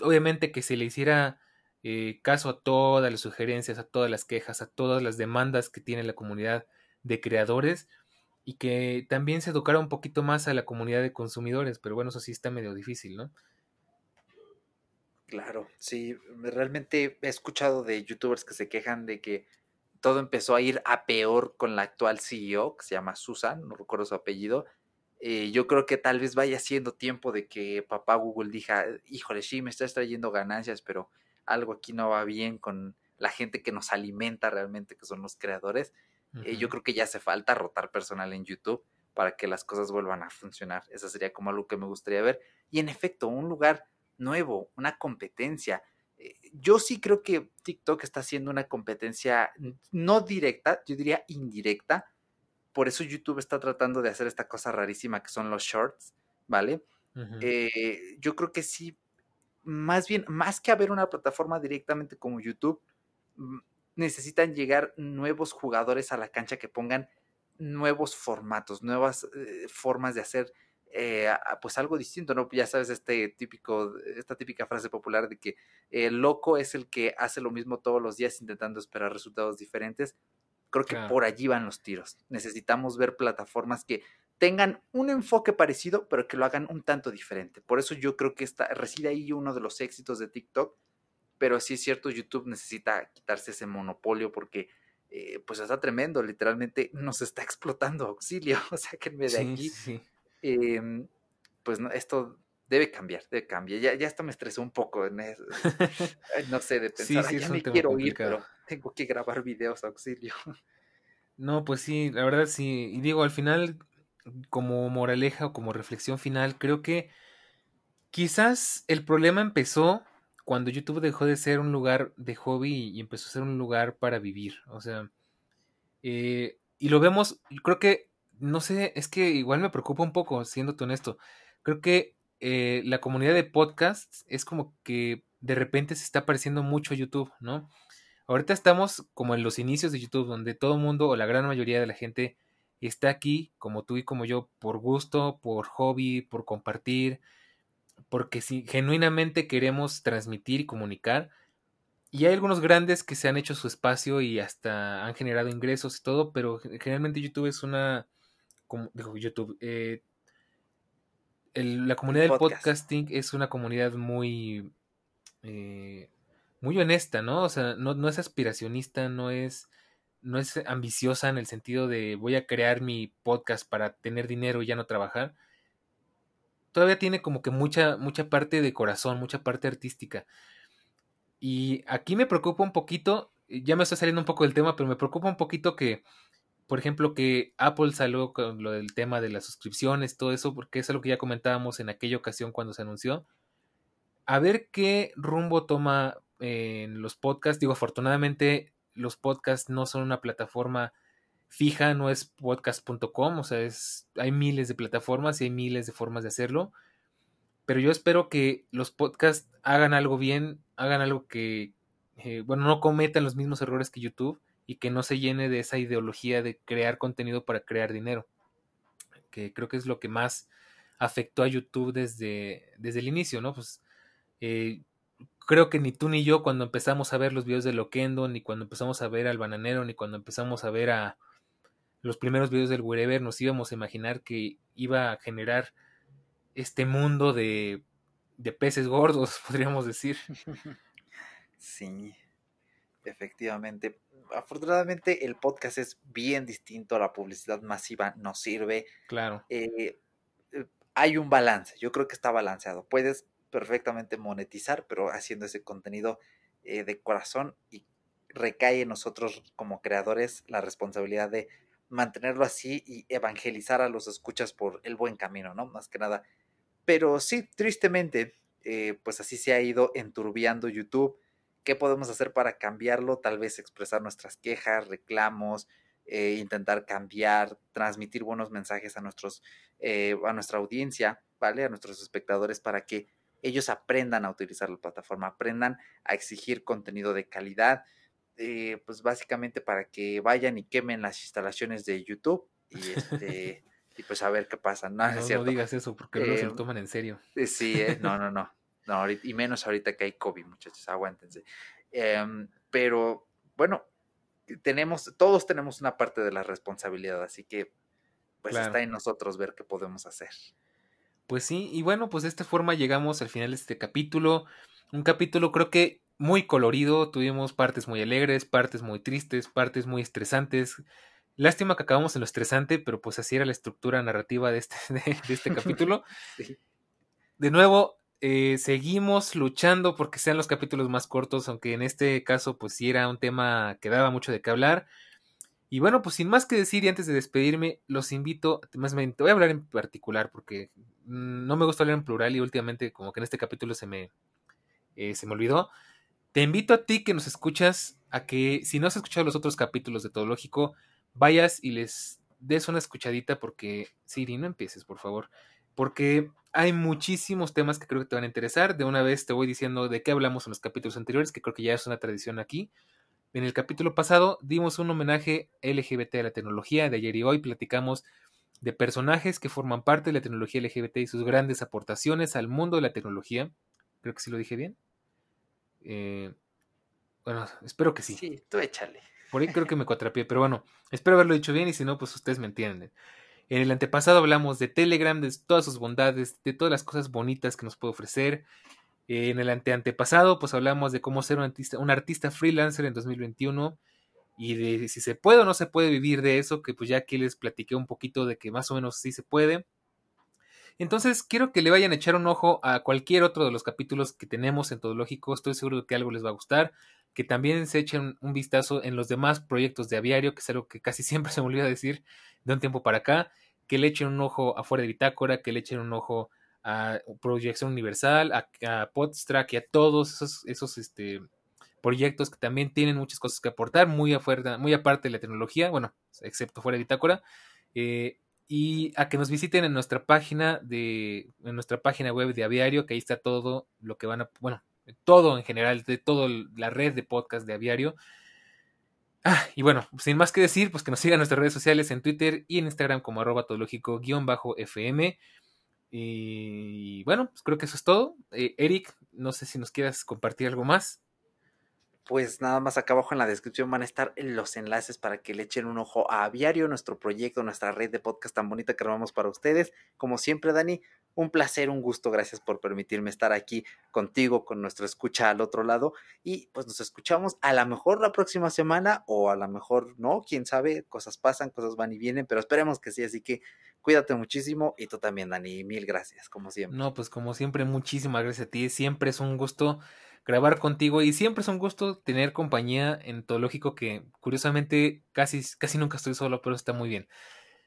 obviamente que se le hiciera eh, caso a todas las sugerencias, a todas las quejas, a todas las demandas que tiene la comunidad de creadores y que también se educara un poquito más a la comunidad de consumidores, pero bueno, eso sí está medio difícil, ¿no? Claro, sí, realmente he escuchado de youtubers que se quejan de que todo empezó a ir a peor con la actual CEO, que se llama Susan, no recuerdo su apellido, eh, yo creo que tal vez vaya siendo tiempo de que papá Google diga, híjole, sí, me estás trayendo ganancias, pero algo aquí no va bien con la gente que nos alimenta realmente, que son los creadores. Eh, yo creo que ya hace falta rotar personal en YouTube para que las cosas vuelvan a funcionar. Eso sería como algo que me gustaría ver. Y en efecto, un lugar nuevo, una competencia. Eh, yo sí creo que TikTok está haciendo una competencia no directa, yo diría indirecta, por eso YouTube está tratando de hacer esta cosa rarísima que son los shorts, ¿vale? Eh, yo creo que sí, más bien, más que haber una plataforma directamente como YouTube, mm, necesitan llegar nuevos jugadores a la cancha que pongan nuevos formatos, nuevas eh, formas de hacer eh, pues algo distinto, ¿no? Ya sabes, este típico, esta típica frase popular de que el loco es el que hace lo mismo todos los días intentando esperar resultados diferentes. Creo que por allí van los tiros. Necesitamos ver plataformas que tengan un enfoque parecido, pero que lo hagan un tanto diferente. Por eso yo creo que está, reside ahí uno de los éxitos de TikTok. Pero sí es cierto, YouTube necesita quitarse ese monopolio porque eh, pues está tremendo. Literalmente nos está explotando auxilio. O sea, que de aquí. Em, pues esto debe cambiar, debe cambiar. Ya, ya hasta me estresó un poco en eso. no sé, de pensar, ya me quiero ir, pero tengo que grabar videos auxilio. No, pues sí, la verdad sí. Y digo, al final, como moraleja o como reflexión final, creo que quizás el problema empezó cuando YouTube dejó de ser un lugar de hobby y empezó a ser un lugar para vivir. O sea, eh, y lo vemos, creo que, no sé, es que igual me preocupa un poco, siéndote honesto. Creo que eh, la comunidad de podcasts es como que de repente se está pareciendo mucho a YouTube, ¿no? Ahorita estamos como en los inicios de YouTube, donde todo el mundo o la gran mayoría de la gente está aquí, como tú y como yo, por gusto, por hobby, por compartir, porque si genuinamente queremos transmitir y comunicar. Y hay algunos grandes que se han hecho su espacio y hasta han generado ingresos y todo, pero generalmente YouTube es una, como digo YouTube, eh, la comunidad del podcasting es una comunidad muy, eh, muy honesta, ¿no? O sea, no, no es aspiracionista, no es, no es ambiciosa en el sentido de voy a crear mi podcast para tener dinero y ya no trabajar. Todavía tiene como que mucha, mucha parte de corazón, mucha parte artística. Y aquí me preocupa un poquito, ya me estoy saliendo un poco del tema, pero me preocupa un poquito que por ejemplo, que Apple salió con lo del tema de las suscripciones, todo eso, porque es algo que ya comentábamos en aquella ocasión cuando se anunció. A ver qué rumbo toma en los podcasts. Digo, afortunadamente los podcasts no son una plataforma fija, no es podcast.com, o sea, es, hay miles de plataformas y hay miles de formas de hacerlo. Pero yo espero que los podcasts hagan algo bien, hagan algo que, eh, bueno, no cometan los mismos errores que YouTube y que no se llene de esa ideología de crear contenido para crear dinero, que creo que es lo que más afectó a YouTube desde, desde el inicio, ¿no? Pues eh, creo que ni tú ni yo cuando empezamos a ver los videos de Loquendo, ni cuando empezamos a ver al bananero, ni cuando empezamos a ver a los primeros videos del Wherever, nos íbamos a imaginar que iba a generar este mundo de, de peces gordos, podríamos decir. Sí, efectivamente afortunadamente el podcast es bien distinto, la publicidad masiva no sirve. Claro. Eh, eh, hay un balance, yo creo que está balanceado. Puedes perfectamente monetizar, pero haciendo ese contenido eh, de corazón y recae en nosotros como creadores la responsabilidad de mantenerlo así y evangelizar a los escuchas por el buen camino, ¿no? Más que nada. Pero sí, tristemente, pues así se ha ido enturbiando YouTube ¿Qué podemos hacer para cambiarlo? Tal vez expresar nuestras quejas, reclamos, eh, intentar cambiar, transmitir buenos mensajes a, nuestros, eh, a nuestra audiencia, ¿vale? A nuestros espectadores para que ellos aprendan a utilizar la plataforma, aprendan a exigir contenido de calidad, eh, pues básicamente para que vayan y quemen las instalaciones de YouTube y este... y pues a ver qué pasa. No, no, digas eso porque luego se lo toman en serio. Sí, no, no, no. No, y menos ahorita que hay COVID, muchachos, aguántense. Em, pero bueno, tenemos, todos tenemos una parte de la responsabilidad, así que pues está en nosotros ver qué podemos hacer. Pues sí, y bueno, pues de esta forma llegamos al final de este capítulo. Un capítulo creo que muy colorido, tuvimos partes muy alegres, partes muy tristes, partes muy estresantes. Lástima que acabamos en lo estresante, pero pues así era la estructura narrativa de este, de, este capítulo. De nuevo, eh, seguimos luchando porque sean los capítulos más cortos, aunque en este caso pues sí era un tema que daba mucho de qué hablar. Y bueno, pues sin más que decir y antes de despedirme, los invito, más bien, voy a hablar en particular porque no me gusta hablar en plural y últimamente como que en este capítulo se me, eh, se me olvidó. Te invito a ti que nos escuchas a que si no has escuchado los otros capítulos de Todo Lógico, vayas y les des una escuchadita porque, Siri, no empieces, por favor porque hay muchísimos temas que creo que te van a interesar. De una vez te voy diciendo de qué hablamos en los capítulos anteriores, que creo que ya es una tradición aquí. En el capítulo pasado dimos un homenaje LGBT a la tecnología. De ayer y hoy platicamos de personajes que forman parte de la tecnología LGBT y sus grandes aportaciones al mundo de la tecnología. Creo que sí lo dije bien. Eh, bueno, espero que sí. Sí, tú échale. Por ahí creo que me cuatrapié, pero bueno, espero haberlo dicho bien y si no, pues ustedes me entienden. En el antepasado hablamos de Telegram, de todas sus bondades, de todas las cosas bonitas que nos puede ofrecer. En el anteantepasado, pues hablamos de cómo ser un artista, un artista freelancer en 2021 y de si se puede o no se puede vivir de eso, que pues ya aquí les platiqué un poquito de que más o menos sí se puede. Entonces, quiero que le vayan a echar un ojo a cualquier otro de los capítulos que tenemos en Todológico. Estoy seguro de que algo les va a gustar. Que también se echen un vistazo en los demás proyectos de aviario, que es algo que casi siempre se me olvida decir de un tiempo para acá. Que le echen un ojo afuera de Bitácora, que le echen un ojo a Proyección Universal, a, Podstrack y a todos esos, esos este, proyectos que también tienen muchas cosas que aportar, muy afuera, muy aparte de la tecnología, bueno, excepto fuera de Bitácora. Eh, y a que nos visiten en nuestra página de en nuestra página web de Aviario, que ahí está todo lo que van a, bueno, todo en general, de toda la red de podcast de Aviario. Ah, y bueno, sin más que decir, pues que nos sigan nuestras redes sociales en Twitter y en Instagram como arroba todológico-fm. Y bueno, pues creo que eso es todo. Eh, Eric, no sé si nos quieras compartir algo más pues nada más acá abajo en la descripción van a estar los enlaces para que le echen un ojo a Aviario, nuestro proyecto, nuestra red de podcast tan bonita que armamos para ustedes. Como siempre, Dani, un placer, un gusto. Gracias por permitirme estar aquí contigo, con nuestra escucha al otro lado. Y pues nos escuchamos a lo mejor la próxima semana o a lo mejor no, quién sabe, cosas pasan, cosas van y vienen, pero esperemos que sí. Así que cuídate muchísimo y tú también, Dani. Mil gracias, como siempre. No, pues como siempre, muchísimas gracias a ti. Siempre es un gusto grabar contigo y siempre es un gusto tener compañía en Tológico que curiosamente casi, casi nunca estoy solo, pero está muy bien.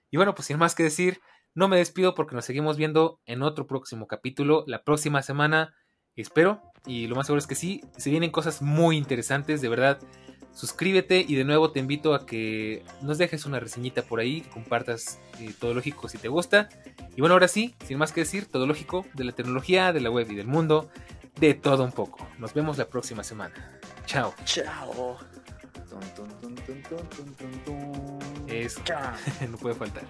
Y bueno, pues sin más que decir, no me despido porque nos seguimos viendo en otro próximo capítulo la próxima semana. Espero, y lo más seguro es que sí, se vienen cosas muy interesantes, de verdad. Suscríbete y de nuevo te invito a que nos dejes una reseñita por ahí, compartas eh, Todo Lógico si te gusta. Y bueno, ahora sí, sin más que decir, Todo Lógico de la tecnología, de la web y del mundo de todo un poco. Nos vemos la próxima semana. Chao. Chao. Eso. Chao. no puede faltar.